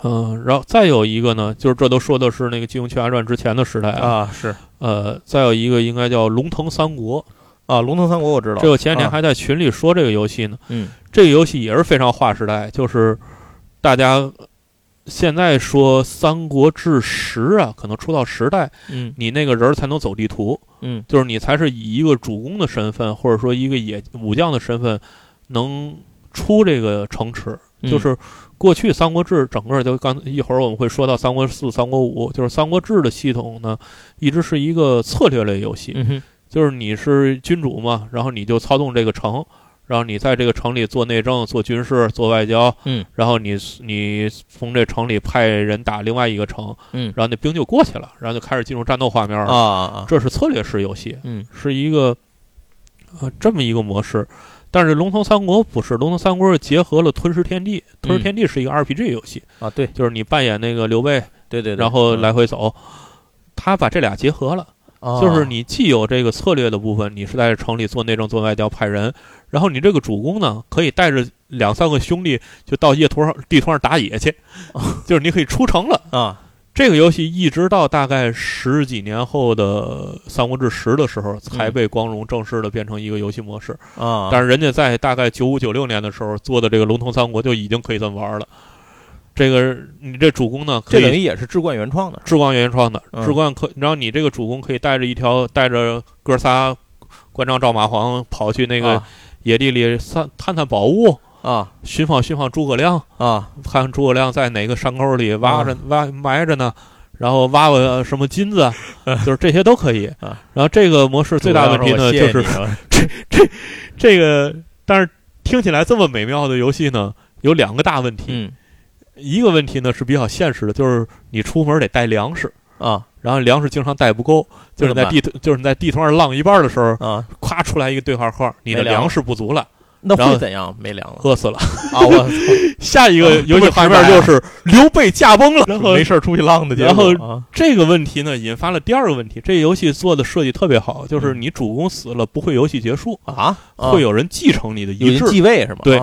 嗯，然后再有一个呢，就是这都说的是那个《金庸群侠传》之前的时代啊，是，呃，再有一个应该叫《龙腾三国》啊，《龙腾三国》我知道，这个前几天还在群里说这个游戏呢，嗯，这个游戏也是非常划时代，就是大家现在说《三国志十》啊，可能出到十代，嗯，你那个人才能走地图，嗯，就是你才是以一个主公的身份，或者说一个野武将的身份，能出这个城池，就是。过去《三国志》整个就刚一会儿我们会说到《三国四》《三国五》，就是《三国志》的系统呢，一直是一个策略类游戏。嗯就是你是君主嘛，然后你就操纵这个城，然后你在这个城里做内政、做军事、做外交。嗯。然后你你从这城里派人打另外一个城。嗯。然后那兵就过去了，然后就开始进入战斗画面了。啊这是策略式游戏。嗯。是一个呃这么一个模式。但是《龙腾三国》不是，《龙腾三国》是结合了《吞噬天地》，《吞噬天地》是一个 RPG 游戏啊，对，就是你扮演那个刘备，对对，然后来回走，他把这俩结合了，就是你既有这个策略的部分，你是在城里做内政、做外交、派人，然后你这个主公呢，可以带着两三个兄弟就到夜图上地图上打野去，就是你可以出城了啊。这个游戏一直到大概十几年后的《三国志十》的时候，才被光荣正式的变成一个游戏模式啊。但是人家在大概九五九六年的时候做的这个《龙腾三国》就已经可以这么玩了。这个你这主公呢，这等于也是志冠原创的，志冠原创的，志冠可，然后你这个主公可以带着一条带着哥仨关张赵马黄跑去那个野地里探探探宝物。啊，寻访寻访诸葛亮啊，看诸葛亮在哪个山沟里挖着挖埋着呢，然后挖个什么金子，就是这些都可以。然后这个模式最大的问题呢，就是 这这这个，但是听起来这么美妙的游戏呢，有两个大问题。嗯，一个问题呢是比较现实的，就是你出门得带粮食啊，然后粮食经常带不够，就是在地图就是你在地图上浪一半的时候啊，咵出来一个对话框，你的粮食不足了。那会怎样？没粮了，饿死了啊！我 下一个游戏画面就是刘备驾崩了，然后没事出去浪的。然后这个问题呢，引发了第二个问题。这游戏做的设计特别好，就是你主公死了不会游戏结束啊，会有人继承你的遗志，继位是吗？对。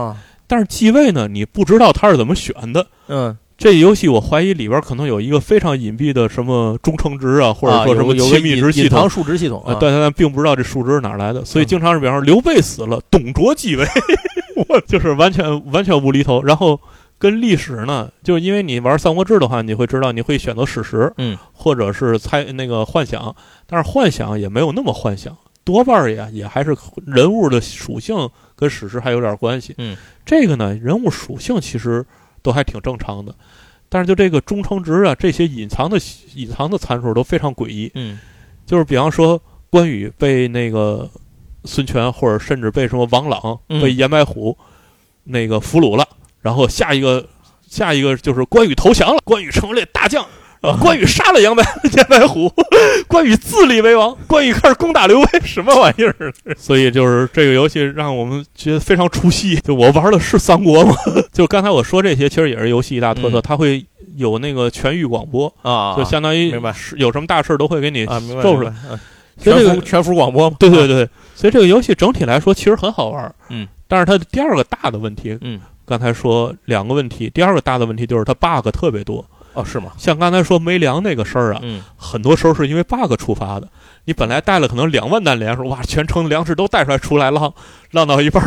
但是继位呢，你不知道他是怎么选的。嗯。这游戏我怀疑里边可能有一个非常隐蔽的什么忠诚值啊，或者说什么亲密值系统、数值系统啊，但但并不知道这数值是哪来的，所以经常是比方说刘备死了，董卓继位，我就是完全完全无厘头。然后跟历史呢，就是因为你玩三国志的话，你会知道你会选择史实，嗯，或者是猜那个幻想，但是幻想也没有那么幻想，多半也也还是人物的属性跟史实还有点关系，嗯，这个呢，人物属性其实。都还挺正常的，但是就这个忠诚值啊，这些隐藏的隐藏的参数都非常诡异。嗯，就是比方说关羽被那个孙权，或者甚至被什么王朗被严白虎那个俘虏了，然后下一个下一个就是关羽投降了，关羽成为了大将。啊！关羽杀了杨白 杨白虎，关羽自立为王，关羽开始攻打刘备，什么玩意儿？所以就是这个游戏让我们觉得非常出戏。就我玩的是三国吗？就刚才我说这些，其实也是游戏一大特色，它会有那个全域广播啊，就相当于明白有什么大事都会给你奏出来。全幅全幅广播嘛对对对，所以这个游戏整体来说其实很好玩。嗯，但是它的第二个大的问题，嗯，刚才说两个问题，第二个大的问题就是它 bug 特别多。哦，是吗？像刚才说没粮那个事儿啊，嗯，很多时候是因为 bug 触发的。你本来带了可能两万担粮食，哇，全城的粮食都带出来，出来浪浪到一半，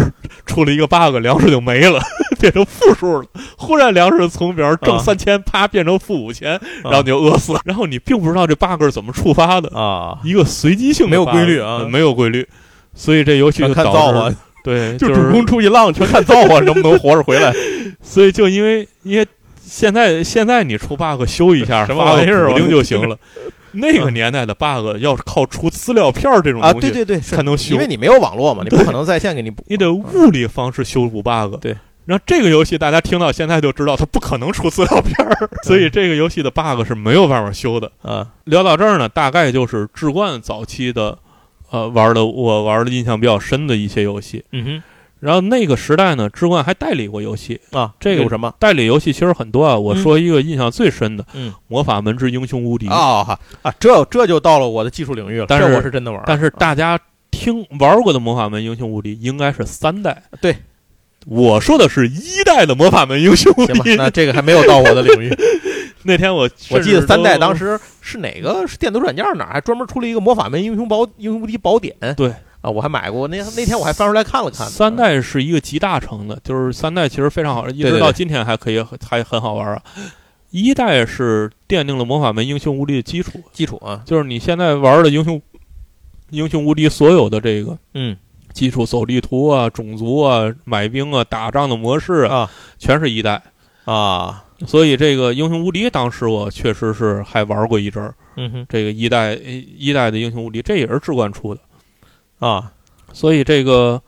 出了一个 bug，粮食就没了，变成负数了。忽然粮食从比方挣三千，啪变成负五千，然后你就饿死了。然后你并不知道这 bug 是怎么触发的啊，一个随机性没有规律啊，没有规律。所以这游戏就看造化，对，就主公出去浪，全看造化 能不能活着回来。所以就因为因为。现在现在你出 bug 修一下，什么玩意儿补丁就行了。那个年代的 bug 要是靠出资料片这种东西，对对对，才能修，因为你没有网络嘛，你不可能在线给你补，你得物理方式修补 bug。对，然后这个游戏大家听到现在就知道，它不可能出资料片，所以这个游戏的 bug 是没有办法修的。啊，聊到这儿呢，大概就是志冠早期的，呃，玩的我玩的印象比较深的一些游戏。嗯哼。然后那个时代呢，志冠还代理过游戏啊，这个有什么代理游戏其实很多啊。我说一个印象最深的，嗯，魔法门之英雄无敌啊啊，这这就到了我的技术领域了。但是我是真的玩，但是大家听玩过的魔法门英雄无敌应该是三代，对，我说的是一代的魔法门英雄无敌。那这个还没有到我的领域。那天我我记得三代当时是哪个是电子软件哪还专门出了一个魔法门英雄宝英雄无敌宝典，对。啊，我还买过那那天我还翻出来看了看。三代是一个集大成的，就是三代其实非常好，一直到今天还可以还很好玩啊。一代是奠定了魔法门英雄无敌的基础，基础啊，就是你现在玩的英雄英雄无敌所有的这个嗯基础走地图啊、种族啊、买兵啊、打仗的模式啊，全是一代啊。所以这个英雄无敌当时我确实是还玩过一阵儿。嗯哼，这个一代一代的英雄无敌，这也是志冠出的。啊，所以这个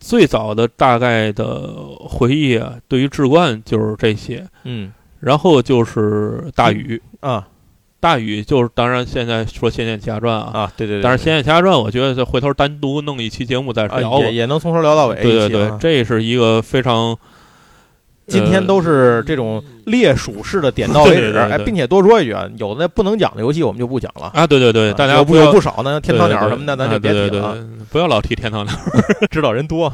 最早的大概的回忆啊，对于志冠就是这些，嗯，然后就是大禹。啊，大禹就是当然现在说《仙剑奇侠传》啊，啊，对对，但是《仙剑奇侠传》我觉得回头单独弄一期节目再聊，也也能从头聊到尾，对对对，这是一个非常。今天都是这种列鼠式的点到为止，哎，并且多说一句啊，有的不能讲的游戏我们就不讲了。啊。对对对，大家有不有不少呢，天堂鸟什么的，咱就别提了，不要老提天堂鸟，知道人多。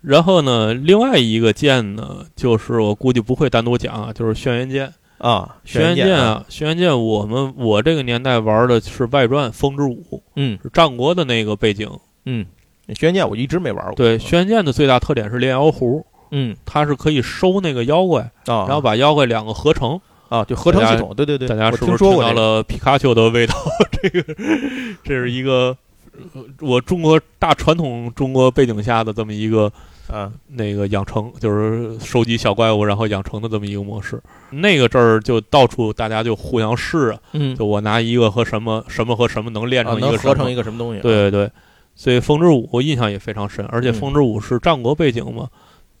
然后呢，另外一个剑呢，就是我估计不会单独讲啊，就是轩辕剑。啊，轩辕剑啊，轩辕剑，我们我这个年代玩的是外传《风之舞》，嗯，是战国的那个背景，嗯，轩辕剑我一直没玩过。对，轩辕剑的最大特点是炼妖壶。嗯，它是可以收那个妖怪啊，然后把妖怪两个合成啊，就合成系统。对对对，大家是不是听到了皮卡丘的味道？这个这是一个我中国大传统中国背景下的这么一个啊，那个养成就是收集小怪物然后养成的这么一个模式。那个这儿就到处大家就互相试啊，嗯，就我拿一个和什么什么和什么能练成一个合成一个什么东西？对对对，所以风之舞我印象也非常深，而且风之舞是战国背景嘛。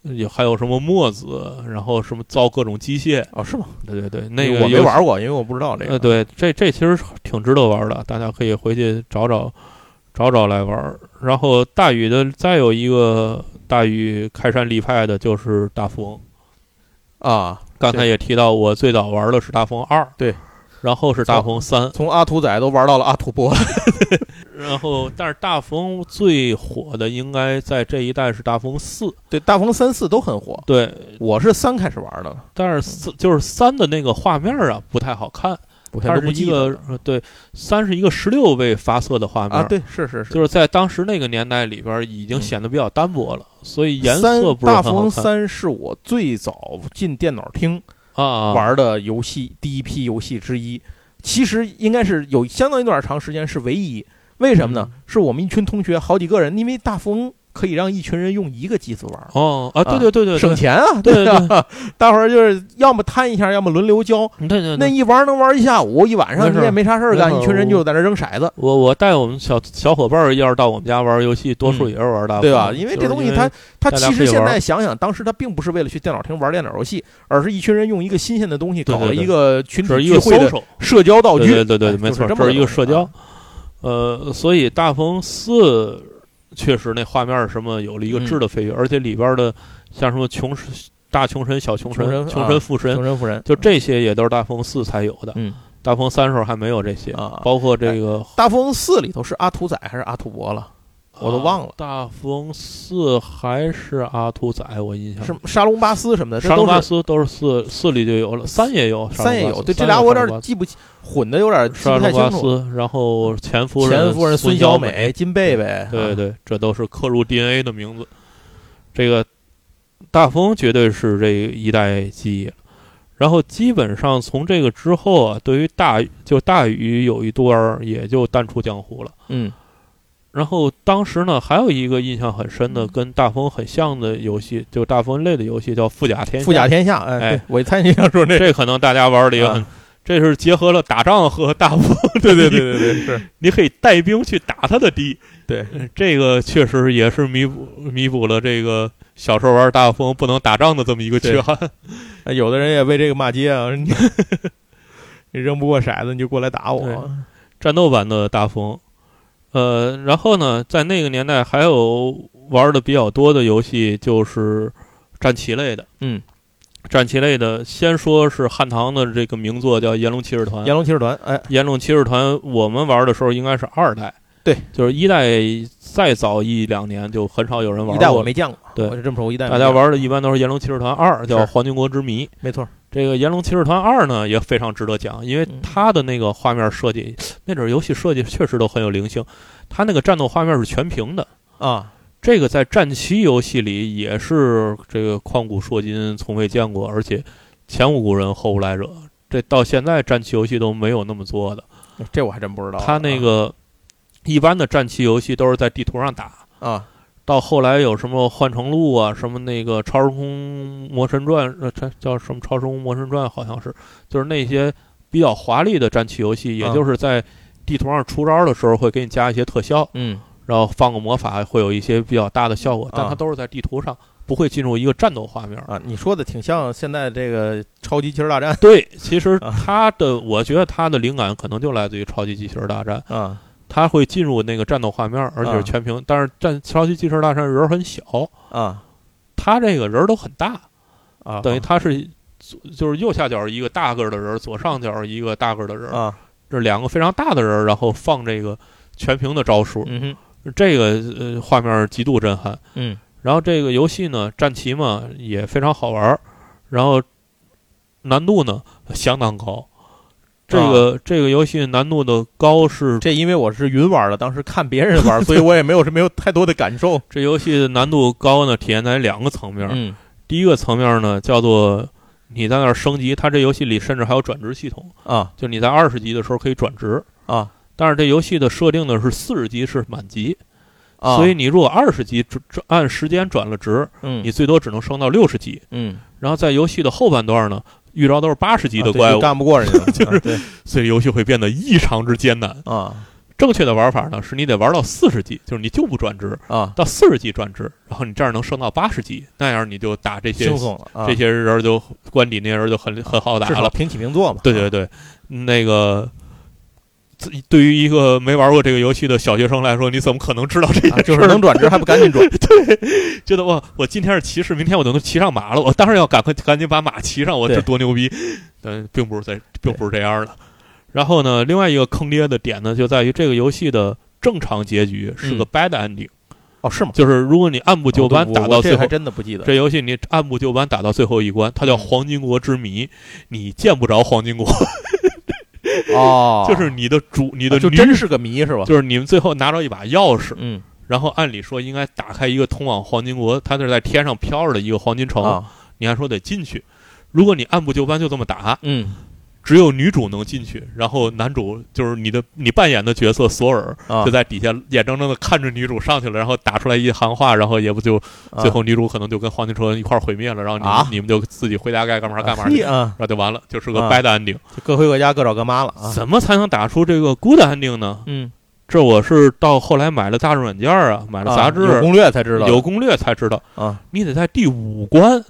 有还有什么墨子，然后什么造各种机械哦？是吗？对对对，那个我没玩过，因为我不知道这个。呃，对，这这其实挺值得玩的，大家可以回去找找找找来玩。然后大禹的再有一个大禹开山立派的就是大富翁啊，刚才也提到，我最早玩的是大富翁二，对。然后是大风三，从阿土仔都玩到了阿土波。然后，但是大风最火的应该在这一代是大风四。对，大风三四都很火。对，我是三开始玩的，但是四就是三的那个画面啊不太好看。它是一个对三是一个十六位发色的画面啊，对，是是是，就是在当时那个年代里边已经显得比较单薄了，所以颜色不是大风三是我最早进电脑厅。啊，玩的游戏第一批游戏之一，其实应该是有相当一段长时间是唯一。为什么呢？是我们一群同学好几个人，因为大富翁可以让一群人用一个机子玩。哦啊，对对对对，省钱啊，对对？大伙儿就是要么摊一下，要么轮流交。对对，那一玩能玩一下午，一晚上你也没啥事儿干，一群人就在那扔骰子。我我带我们小小伙伴要是到我们家玩游戏，多数也是玩大风，对吧？因为这东西它它其实现在想想，当时它并不是为了去电脑厅玩电脑游戏，而是一群人用一个新鲜的东西搞了一个群体聚会的社交道具。对对对，没错，这是一个社交。呃，所以大风四确实那画面什么有了一个质的飞跃，而且里边的像什么穷神、大穷神、小穷神、穷神富神、穷神富神，就这些也都是大风四才有的。嗯，大风三时候还没有这些啊，包括这个大风四里头是阿图仔还是阿图伯了？我都忘了，大风四还是阿图仔，我印象是沙龙巴斯什么的，沙龙巴斯都是四四里就有了，三也有，三也有，对这俩我有点记不混的有点记不太清楚。然后前夫人前夫人孙小美、金贝贝，对对，这都是刻入 DNA 的名字。这个大风绝对是这一代记忆。然后基本上从这个之后啊，对于大就大禹有一段也就淡出江湖了。嗯。然后当时呢，还有一个印象很深的，跟大风很像的游戏，就大风类的游戏，叫《富甲天下》。富甲天下，哎，我猜你想说这，这可能大家玩的也很，这是结合了打仗和大风。对对对对对，是，你可以带兵去打他的敌。对，这个确实也是弥补弥补了这个小时候玩大风不能打仗的这么一个缺憾。有的人也为这个骂街啊，你扔不过骰子，你就过来打我。战斗版的大风。呃，然后呢，在那个年代还有玩的比较多的游戏，就是战棋类的。嗯，战棋类的，先说是汉唐的这个名作叫《炎龙骑士团》。炎龙骑士团，哎，炎龙骑士团，我们玩的时候应该是二代。对，就是一代再早一两年就很少有人玩。一代我没见过。对，我是这么说，一代大家玩的一般都是《炎龙骑士团二》，叫《黄金国之谜》。没错。这个《炎龙骑士团二》呢也非常值得讲，因为它的那个画面设计，那阵游戏设计确实都很有灵性。它那个战斗画面是全屏的啊，这个在战棋游戏里也是这个旷古烁今，从未见过，而且前无古人后无来者，这到现在战棋游戏都没有那么做的。这我还真不知道。他那个一般的战棋游戏都是在地图上打啊。到后来有什么《幻城录》啊，什么那个《超时空魔神传》，呃，这叫什么《超时空魔神传》？好像是，就是那些比较华丽的战棋游戏，也就是在地图上出招的时候会给你加一些特效，嗯，然后放个魔法，会有一些比较大的效果，但它都是在地图上，不会进入一个战斗画面啊。你说的挺像现在这个超级机器人大战。对，其实它的，我觉得它的灵感可能就来自于超级机器人大战。啊。它会进入那个战斗画面，而且是全屏。但是战超级机器人大战人很小。啊，它这个人都很大啊，等于它是就是右下角一个大个的人，左上角一个大个的人啊，这两个非常大的人，然后放这个全屏的招数，这个呃画面极度震撼，嗯，然后这个游戏呢，战棋嘛也非常好玩，然后难度呢相当高。这个这个游戏难度的高是这，因为我是云玩的，当时看别人玩，所以我也没有是没有太多的感受。这游戏的难度高呢，体现在两个层面。嗯，第一个层面呢，叫做你在那儿升级，它这游戏里甚至还有转职系统啊，就你在二十级的时候可以转职啊。但是这游戏的设定呢是四十级是满级，啊，所以你如果二十级转转按时间转了职，嗯，你最多只能升到六十级，嗯，然后在游戏的后半段呢。遇着都是八十级的怪物，干不过人家，就是所以游戏会变得异常之艰难。啊。正确的玩法呢，是你得玩到四十级，就是你就不转职啊，到四十级转职，然后你这儿能升到八十级，那样你就打这些轻松了，这些人就关底那些人就很很好打了，平起平坐嘛。对对对，那个。对于一个没玩过这个游戏的小学生来说，你怎么可能知道这个？就是能转职还不赶紧转？对，觉得哇，我今天是骑士，明天我就能骑上马了，我当然要赶快赶紧把马骑上，我这多牛逼！但，并不是在，并不是这样的。然后呢，另外一个坑爹的点呢，就在于这个游戏的正常结局是个 bad ending。哦，是吗？就是如果你按部就班打到最后，还真的不记得这游戏你按部就班打到最后一关，它叫黄金国之谜，你见不着黄金国。哦，就是你的主，你的就真是个谜是吧？就是你们最后拿着一把钥匙，嗯，然后按理说应该打开一个通往黄金国，它是在天上飘着的一个黄金城，你还说得进去。如果你按部就班就这么打，嗯，只有女主能进去，然后男主就是你的你扮演的角色索尔就在底下眼睁睁的看着女主上去了，然后打出来一行话，然后也不就最后女主可能就跟黄金车一块毁灭了，然后你你们就自己回家该干嘛干嘛去，然后就完了，就是个 bad ending，各回各家各找各妈了。怎么才能打出这个 good ending 呢？嗯，这我是到后来买了大众软件啊，买了杂志，有攻略才知道，有攻略才知道。啊，你得在第五关。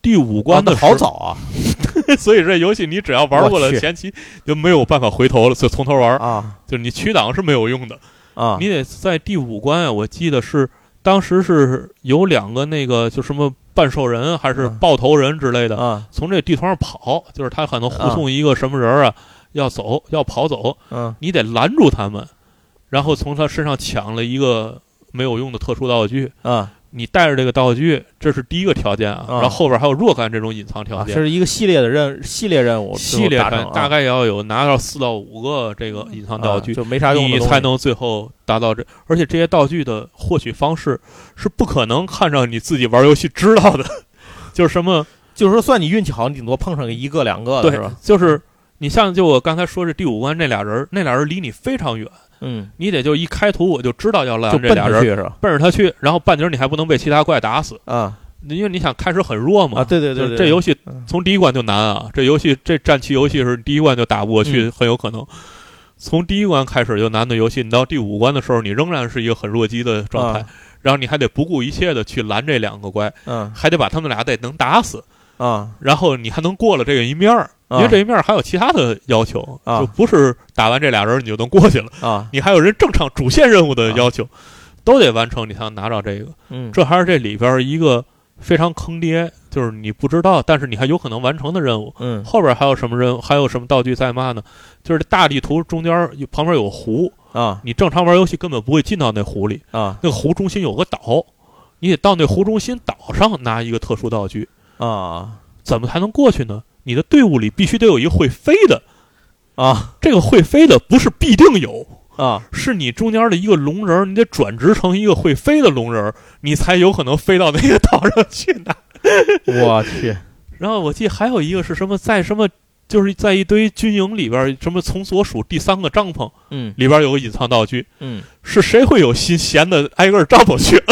第五关的好早啊，所以这游戏你只要玩过了前期就没有办法回头了，就从头玩。啊。就是你取档是没有用的。啊，你得在第五关啊。我记得是当时是有两个那个就什么半兽人还是爆头人之类的啊，从这地图上跑，就是他可能护送一个什么人啊要走要跑走，嗯，你得拦住他们，然后从他身上抢了一个没有用的特殊道具啊。你带着这个道具，这是第一个条件啊，然后后边还有若干这种隐藏条件，这是一个系列的任系列任务，系列大概要有拿到四到五个这个隐藏道具，就没啥用，你才能最后达到这。而且这些道具的获取方式是不可能看上你自己玩游戏知道的，就是什么，就是说算你运气好，你顶多碰上个一个两个的是吧？就是你像就我刚才说这第五关那俩人，那俩人离你非常远。嗯，你得就一开图我就知道要拦这俩人，奔着他去，然后半截你还不能被其他怪打死啊！因为你想开始很弱嘛，啊，对对对，这游戏从第一关就难啊！这游戏这战棋游戏是第一关就打不过去，很有可能从第一关开始就难的游戏，你到第五关的时候，你仍然是一个很弱鸡的状态，然后你还得不顾一切的去拦这两个怪，嗯，还得把他们俩得能打死啊，然后你还能过了这个一面儿。因为这一面还有其他的要求，就不是打完这俩人你就能过去了啊！你还有人正常主线任务的要求，都得完成，你才能拿到这个。嗯，这还是这里边一个非常坑爹，就是你不知道，但是你还有可能完成的任务。嗯，后边还有什么任务？还有什么道具在嘛呢？就是大地图中间旁边有湖啊，你正常玩游戏根本不会进到那湖里啊。那个湖中心有个岛，你得到那湖中心岛上拿一个特殊道具啊。怎么才能过去呢？你的队伍里必须得有一个会飞的，啊，这个会飞的不是必定有啊，是你中间的一个龙人，你得转职成一个会飞的龙人，你才有可能飞到那个岛上去呢。我去，然后我记得还有一个是什么，在什么。就是在一堆军营里边，什么从左数第三个帐篷，嗯，里边有个隐藏道具，嗯，是谁会有心闲的挨个帐篷去？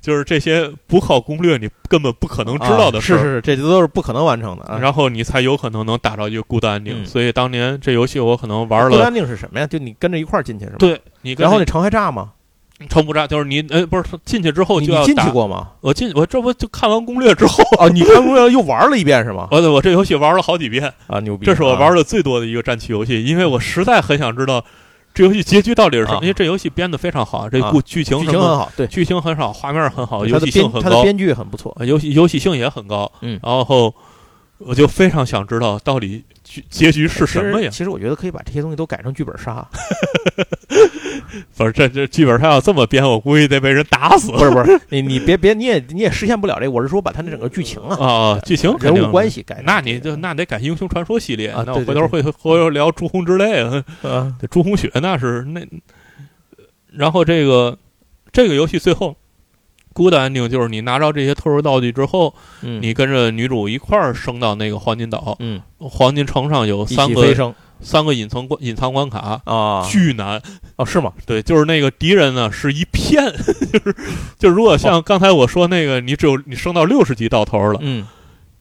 就是这些不靠攻略，你根本不可能知道的事，是是，这都是不可能完成的。然后你才有可能能打着一个孤单定。所以当年这游戏我可能玩了。孤单定是什么呀？就你跟着一块儿进去是吗？对，你然后那城还炸吗？城不炸，就是你，呃，不是进去之后就要进去过吗？我进，我这不就看完攻略之后啊？你看攻略 又玩了一遍是吗？我我这游戏玩了好几遍啊，牛逼！这是我玩的最多的一个战棋游戏，因为我实在很想知道这游戏结局到底是什么。因为这游戏编的非常好，这故剧情剧情很好，对，剧情很好，画面很好，游戏性很高，它的编剧很不错，游戏游戏性也很高。嗯，然后我就非常想知道到底结局是什么呀？其实我觉得可以把这些东西都改成剧本杀。不是这这剧本他要这么编，我估计得被人打死。不是不是，你你别别，你也你也实现不了这个。我是说，把他那整个剧情啊啊剧情人物关系改，那你就那得改英雄传说系列啊。那我回头会回头聊朱红之泪啊，朱红雪那是那。然后这个这个游戏最后孤单定就是你拿着这些特殊道具之后，你跟着女主一块儿升到那个黄金岛。嗯，黄金城上有三个。三个隐藏关隐藏关卡啊，巨难哦，是吗？对，就是那个敌人呢，是一片，就是就如果像刚才我说那个，你只有你升到六十级到头了，嗯，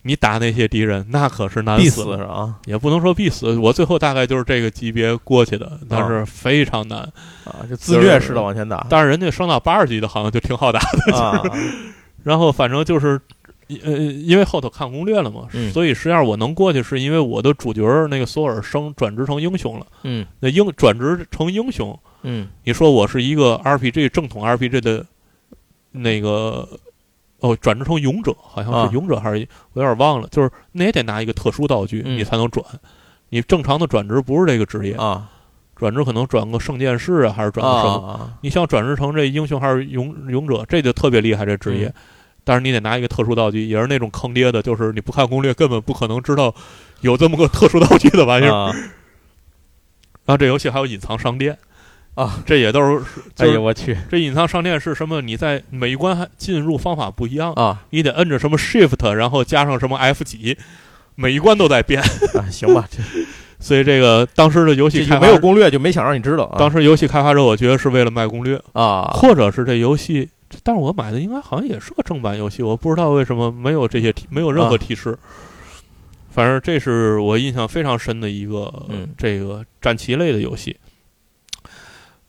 你打那些敌人，那可是难死是啊，也不能说必死，我最后大概就是这个级别过去的，但是非常难。啊，就自虐式的往前打。但是人家升到八十级的，好像就挺好打的，啊，然后反正就是。呃，因为后头看攻略了嘛，所以实际上我能过去，是因为我的主角那个索尔升转职成英雄了。嗯，那英转职成英雄，嗯，你说我是一个 RPG 正统 RPG 的，那个哦，转职成勇者，好像是勇者还是我有点忘了，就是那也得拿一个特殊道具你才能转。你正常的转职不是这个职业啊，转职可能转个圣剑士啊，还是转个什么？你像转职成这英雄还是勇勇者，这就特别厉害这职业。但是你得拿一个特殊道具，也是那种坑爹的，就是你不看攻略根本不可能知道有这么个特殊道具的玩意儿。然后这游戏还有隐藏商店啊，这也都是。哎呀，我去！这隐藏商店是什么？你在每一关还进入方法不一样啊，你得摁着什么 Shift，然后加上什么 F 几，每一关都在变。啊行吧，这 所以这个当时的游戏开没有攻略，就没想让你知道。当时游戏开发者，我觉得是为了卖攻略啊，或者是这游戏，但是我买的应该好像也是个正版游戏，我不知道为什么没有这些提，没有任何提示。反正这是我印象非常深的一个嗯这个战棋类的游戏。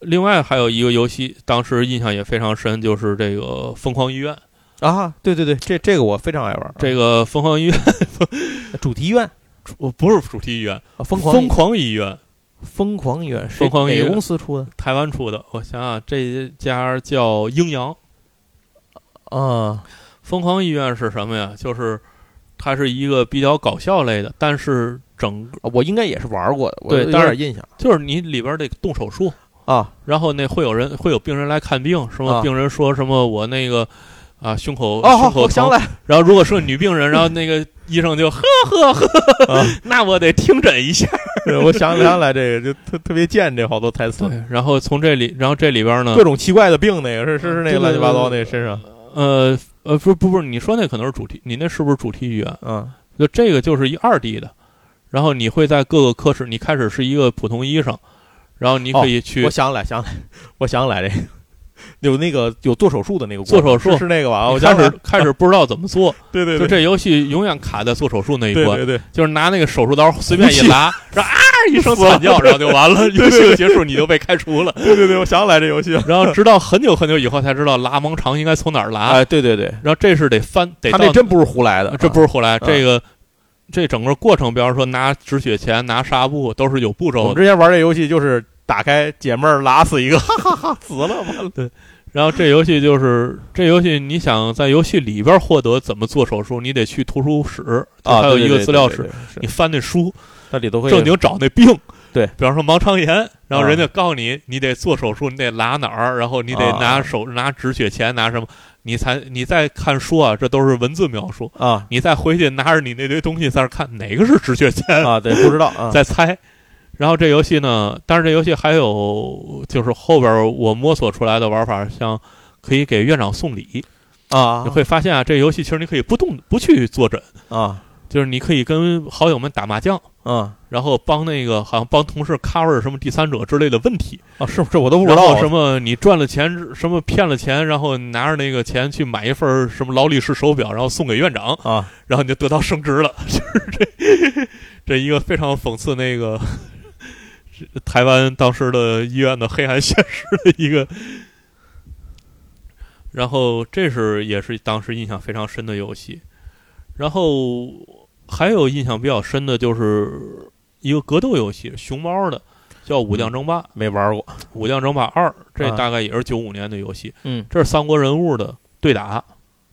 另外还有一个游戏，当时印象也非常深，就是这个《疯狂医院》啊，对对对，这这个我非常爱玩。这个《疯狂医院》主题医院，我不是主题医院，疯狂疯狂医院，疯狂医院，疯狂医院公司出的？台湾出的。我想想，这家叫阴阳啊。疯狂医院是什么呀？就是它是一个比较搞笑类的，但是整个我应该也是玩过的，对，有点印象。就是你里边得动手术。啊，然后那会有人会有病人来看病，什么病人说什么我那个啊胸口胸口疼，然后如果是个女病人，然后那个医生就呵呵呵，那我得听诊一下。我想起来这个就特特别贱，这好多台词。然后从这里，然后这里边呢，各种奇怪的病，那个是是是那个乱七八糟那个身上。呃呃，不不不，你说那可能是主题，你那是不是主题医院？嗯，就这个就是一二 D 的，然后你会在各个科室，你开始是一个普通医生。然后你可以去，我想起来，想来，我想来这个 有那个有做手术的那个做手术。是那个吧？我开始开始不知道怎么做，对对，就这游戏永远卡在做手术那一关，对对，就是拿那个手术刀随便一拉，然后啊一声惨叫，然后就完了，游戏就结束，你就被开除了。对对对，我想起来这游戏，然后直到很久很久以后才知道拉盲肠应该从哪儿拉。哎，对对对，然后这是得翻，得他那真不是胡来的，这不是胡来，这个。这整个过程，比方说拿止血钳、拿纱布，都是有步骤的。我之前玩这游戏就是打开解闷拉死一个，哈哈哈，死了完了。对，然后这游戏就是这游戏，你想在游戏里边获得怎么做手术，你得去图书室，还有一个资料室，你翻那书，那里头会正经找那病。对，比方说盲肠炎，然后人家告诉你，你得做手术，你得拉哪儿，然后你得拿手拿止血钳，拿什么。你才你再看书啊，这都是文字描述啊！你再回去拿着你那堆东西在那看，哪个是止血钳啊？对，不知道，再猜。然后这游戏呢，但是这游戏还有就是后边我摸索出来的玩法，像可以给院长送礼啊。你会发现啊，这游戏其实你可以不动不去坐诊啊。就是你可以跟好友们打麻将，嗯，然后帮那个好像帮同事 cover 什么第三者之类的问题。啊，是不是我都不知道什么你赚了钱，什么骗了钱，然后拿着那个钱去买一份什么劳力士手表，然后送给院长啊，然后你就得到升职了，就是这这一个非常讽刺那个 台湾当时的医院的黑暗现实的一个，然后这是也是当时印象非常深的游戏，然后。还有印象比较深的就是一个格斗游戏，熊猫的，叫《武将争霸》，没玩过。《武将争霸二》这大概也是九五年的游戏。嗯，这是三国人物的对打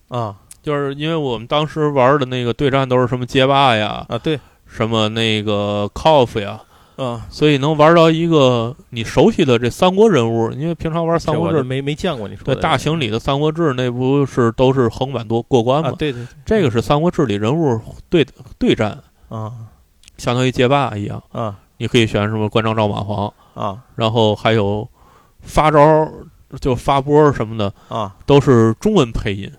啊，就是因为我们当时玩的那个对战都是什么街霸呀，啊对，什么那个 COF 呀。嗯，所以能玩到一个你熟悉的这三国人物，因为平常玩三国志没没见过。你说对大型里的三国志，那不是都是横版多过关吗？对对，这个是三国志里人物对对战啊，相当于街霸一样啊。你可以选什么关张赵马黄啊，然后还有发招就发波什么的啊，都是中文配音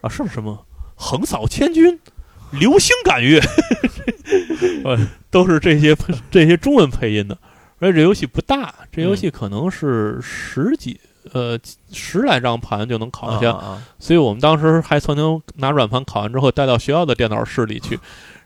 啊，是什么横扫千军。流星赶月，都是这些这些中文配音的。而且这游戏不大，这游戏可能是十几呃十来张盘就能考下。所以我们当时还曾经拿软盘考完之后带到学校的电脑室里去，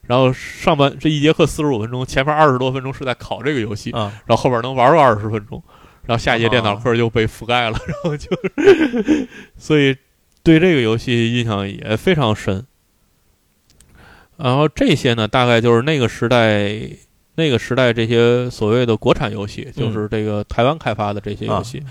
然后上半这一节课四十五分钟，前面二十多分钟是在考这个游戏，然后后边能玩个二十分钟，然后下一节电脑课就被覆盖了，然后就是，所以对这个游戏印象也非常深。然后这些呢，大概就是那个时代，那个时代这些所谓的国产游戏，就是这个台湾开发的这些游戏。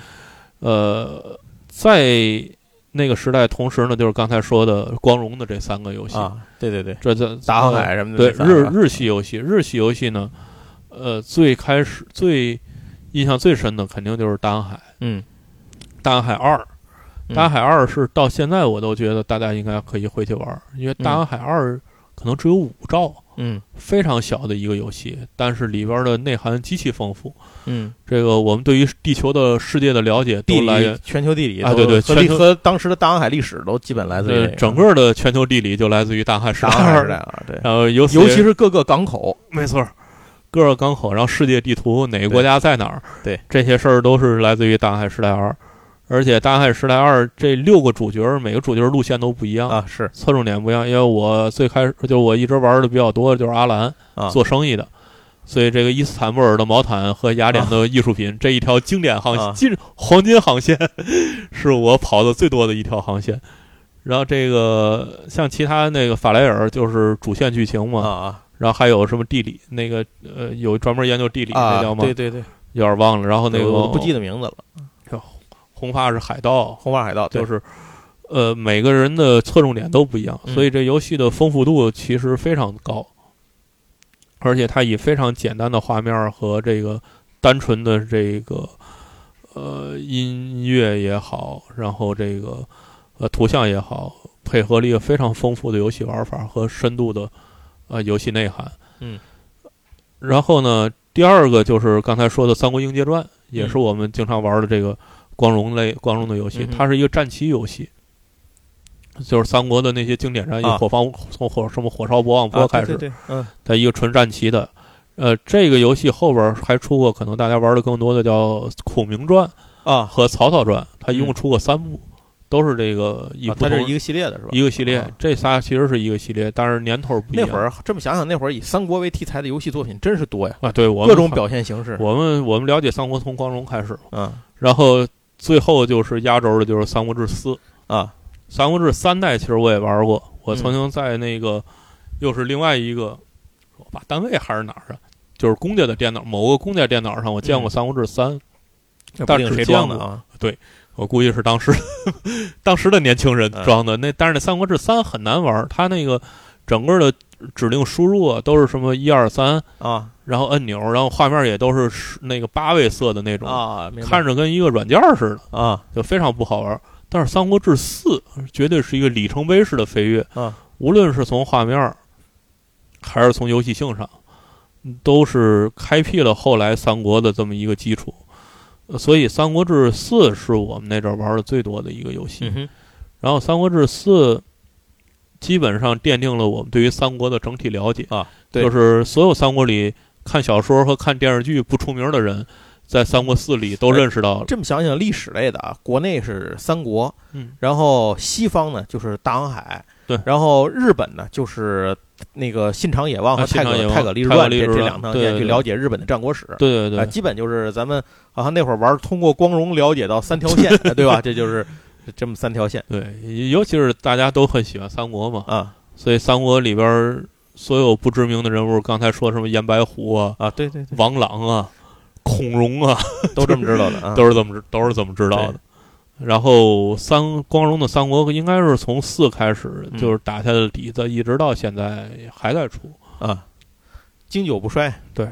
呃，在那个时代，同时呢，就是刚才说的光荣的这三个游戏。啊，对对对，这这大航海什么的。对日日系游戏，日系游戏呢，呃，最开始最印象最深的肯定就是大航海。嗯，大航海二，大航海二是到现在我都觉得大家应该可以回去玩，因为大航海二。可能只有五兆，嗯，非常小的一个游戏，但是里边的内涵极其丰富。嗯，这个我们对于地球的世界的了解，地理全球地理啊，对对，和和当时的大航海历史都基本来自于整个的全球地理就来自于大航海时代啊，对，然后尤尤其是各个港口，没错，各个港口，然后世界地图哪个国家在哪儿，对，这些事儿都是来自于大航海时代二。而且《大海时代二》这六个主角，每个主角路线都不一样啊，是侧重点不一样。因为我最开始就我一直玩的比较多的就是阿兰，做生意的，所以这个伊斯坦布尔的毛毯和雅典的艺术品 这一条经典航金黄金航线，是我跑的最多的一条航线。然后这个像其他那个法莱尔就是主线剧情嘛，啊，然后还有什么地理那个呃有专门研究地理那叫吗？对对对，有点忘了。然后那个我不记得名字了。红发是海盗，红发海盗就是，呃，每个人的侧重点都不一样，所以这游戏的丰富度其实非常高，而且它以非常简单的画面和这个单纯的这个呃音乐也好，然后这个呃图像也好，配合了一个非常丰富的游戏玩法和深度的呃游戏内涵。嗯，然后呢，第二个就是刚才说的《三国英杰传》，也是我们经常玩的这个。光荣类光荣的游戏，它是一个战棋游戏，就是三国的那些经典战役，火方从火什么火烧博望坡开始，嗯，的一个纯战棋的。呃，这个游戏后边还出过可能大家玩的更多的叫《孔明传》啊和《曹操传》，它一共出过三部，都是这个一它是一个系列的是吧？一个系列，这仨其实是一个系列，但是年头不一样。那会儿这么想想，那会儿以三国为题材的游戏作品真是多呀啊！对，我各种表现形式。我们我们了解三国从光荣开始，嗯，然后。最后就是压轴的，就是《三国志四》啊，《三国志》三代其实我也玩过，我曾经在那个又是另外一个，我把单位还是哪儿啊？就是公家的电脑，某个公家电脑上我见过《三国志三》，但是谁装的啊？对，我估计是当时 当时的年轻人装的。那但是那《三国志三》很难玩，它那个整个的指令输入啊都是什么一二三啊。然后按钮，然后画面也都是那个八位色的那种啊，看着跟一个软件似的啊，就非常不好玩。但是《三国志四》绝对是一个里程碑式的飞跃啊，无论是从画面还是从游戏性上，都是开辟了后来三国的这么一个基础。所以，《三国志四》是我们那阵玩的最多的一个游戏。然后，《三国志四》基本上奠定了我们对于三国的整体了解啊，就是所有三国里。看小说和看电视剧不出名的人，在《三国四》里都认识到了。这么想想，历史类的啊，国内是三国，嗯，然后西方呢就是大航海，对，然后日本呢就是那个信长野望和太阁太阁立志传这这两趟线去了解日本的战国史。对对对，基本就是咱们好像那会儿玩通过光荣了解到三条线，对吧？这就是这么三条线。对，尤其是大家都很喜欢三国嘛，啊，所以三国里边。所有不知名的人物，刚才说什么颜白虎啊啊，对对对，王朗啊，孔融啊，都这么知道的，都是这么都是这么知道的。然后三光荣的三国应该是从四开始就是打下的底子，一直到现在还在出啊，经久不衰。对，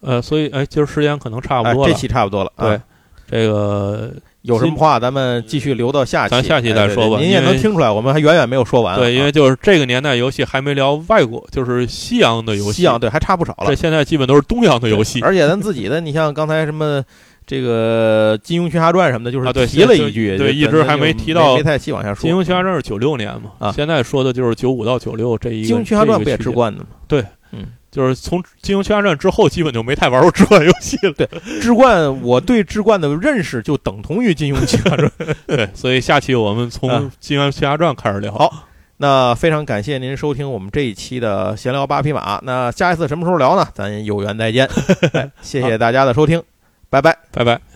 呃，所以哎，今儿时间可能差不多了，这期差不多了。对，这个。有什么话，咱们继续留到下期，咱下期再说吧。您也能听出来，我们还远远没有说完。对，因为就是这个年代游戏还没聊外国，就是西洋的游戏。西洋对，还差不少了。这现在基本都是东洋的游戏。而且咱自己的，你像刚才什么这个《金庸群侠传》什么的，就是提了一句，对，一直还没提到，没太细往下说。《金庸群侠传》是九六年嘛？啊，现在说的就是九五到九六这一。金庸群侠传不也直观的吗？对，嗯。就是从《金庸群侠传》之后，基本就没太玩过志冠游戏了。对，志冠，我对志冠的认识就等同于《金庸群侠传》。对，所以下期我们从《金庸群侠传》开始聊。好，那非常感谢您收听我们这一期的闲聊八匹马。那下一次什么时候聊呢？咱有缘再见。谢谢大家的收听，拜拜，拜拜。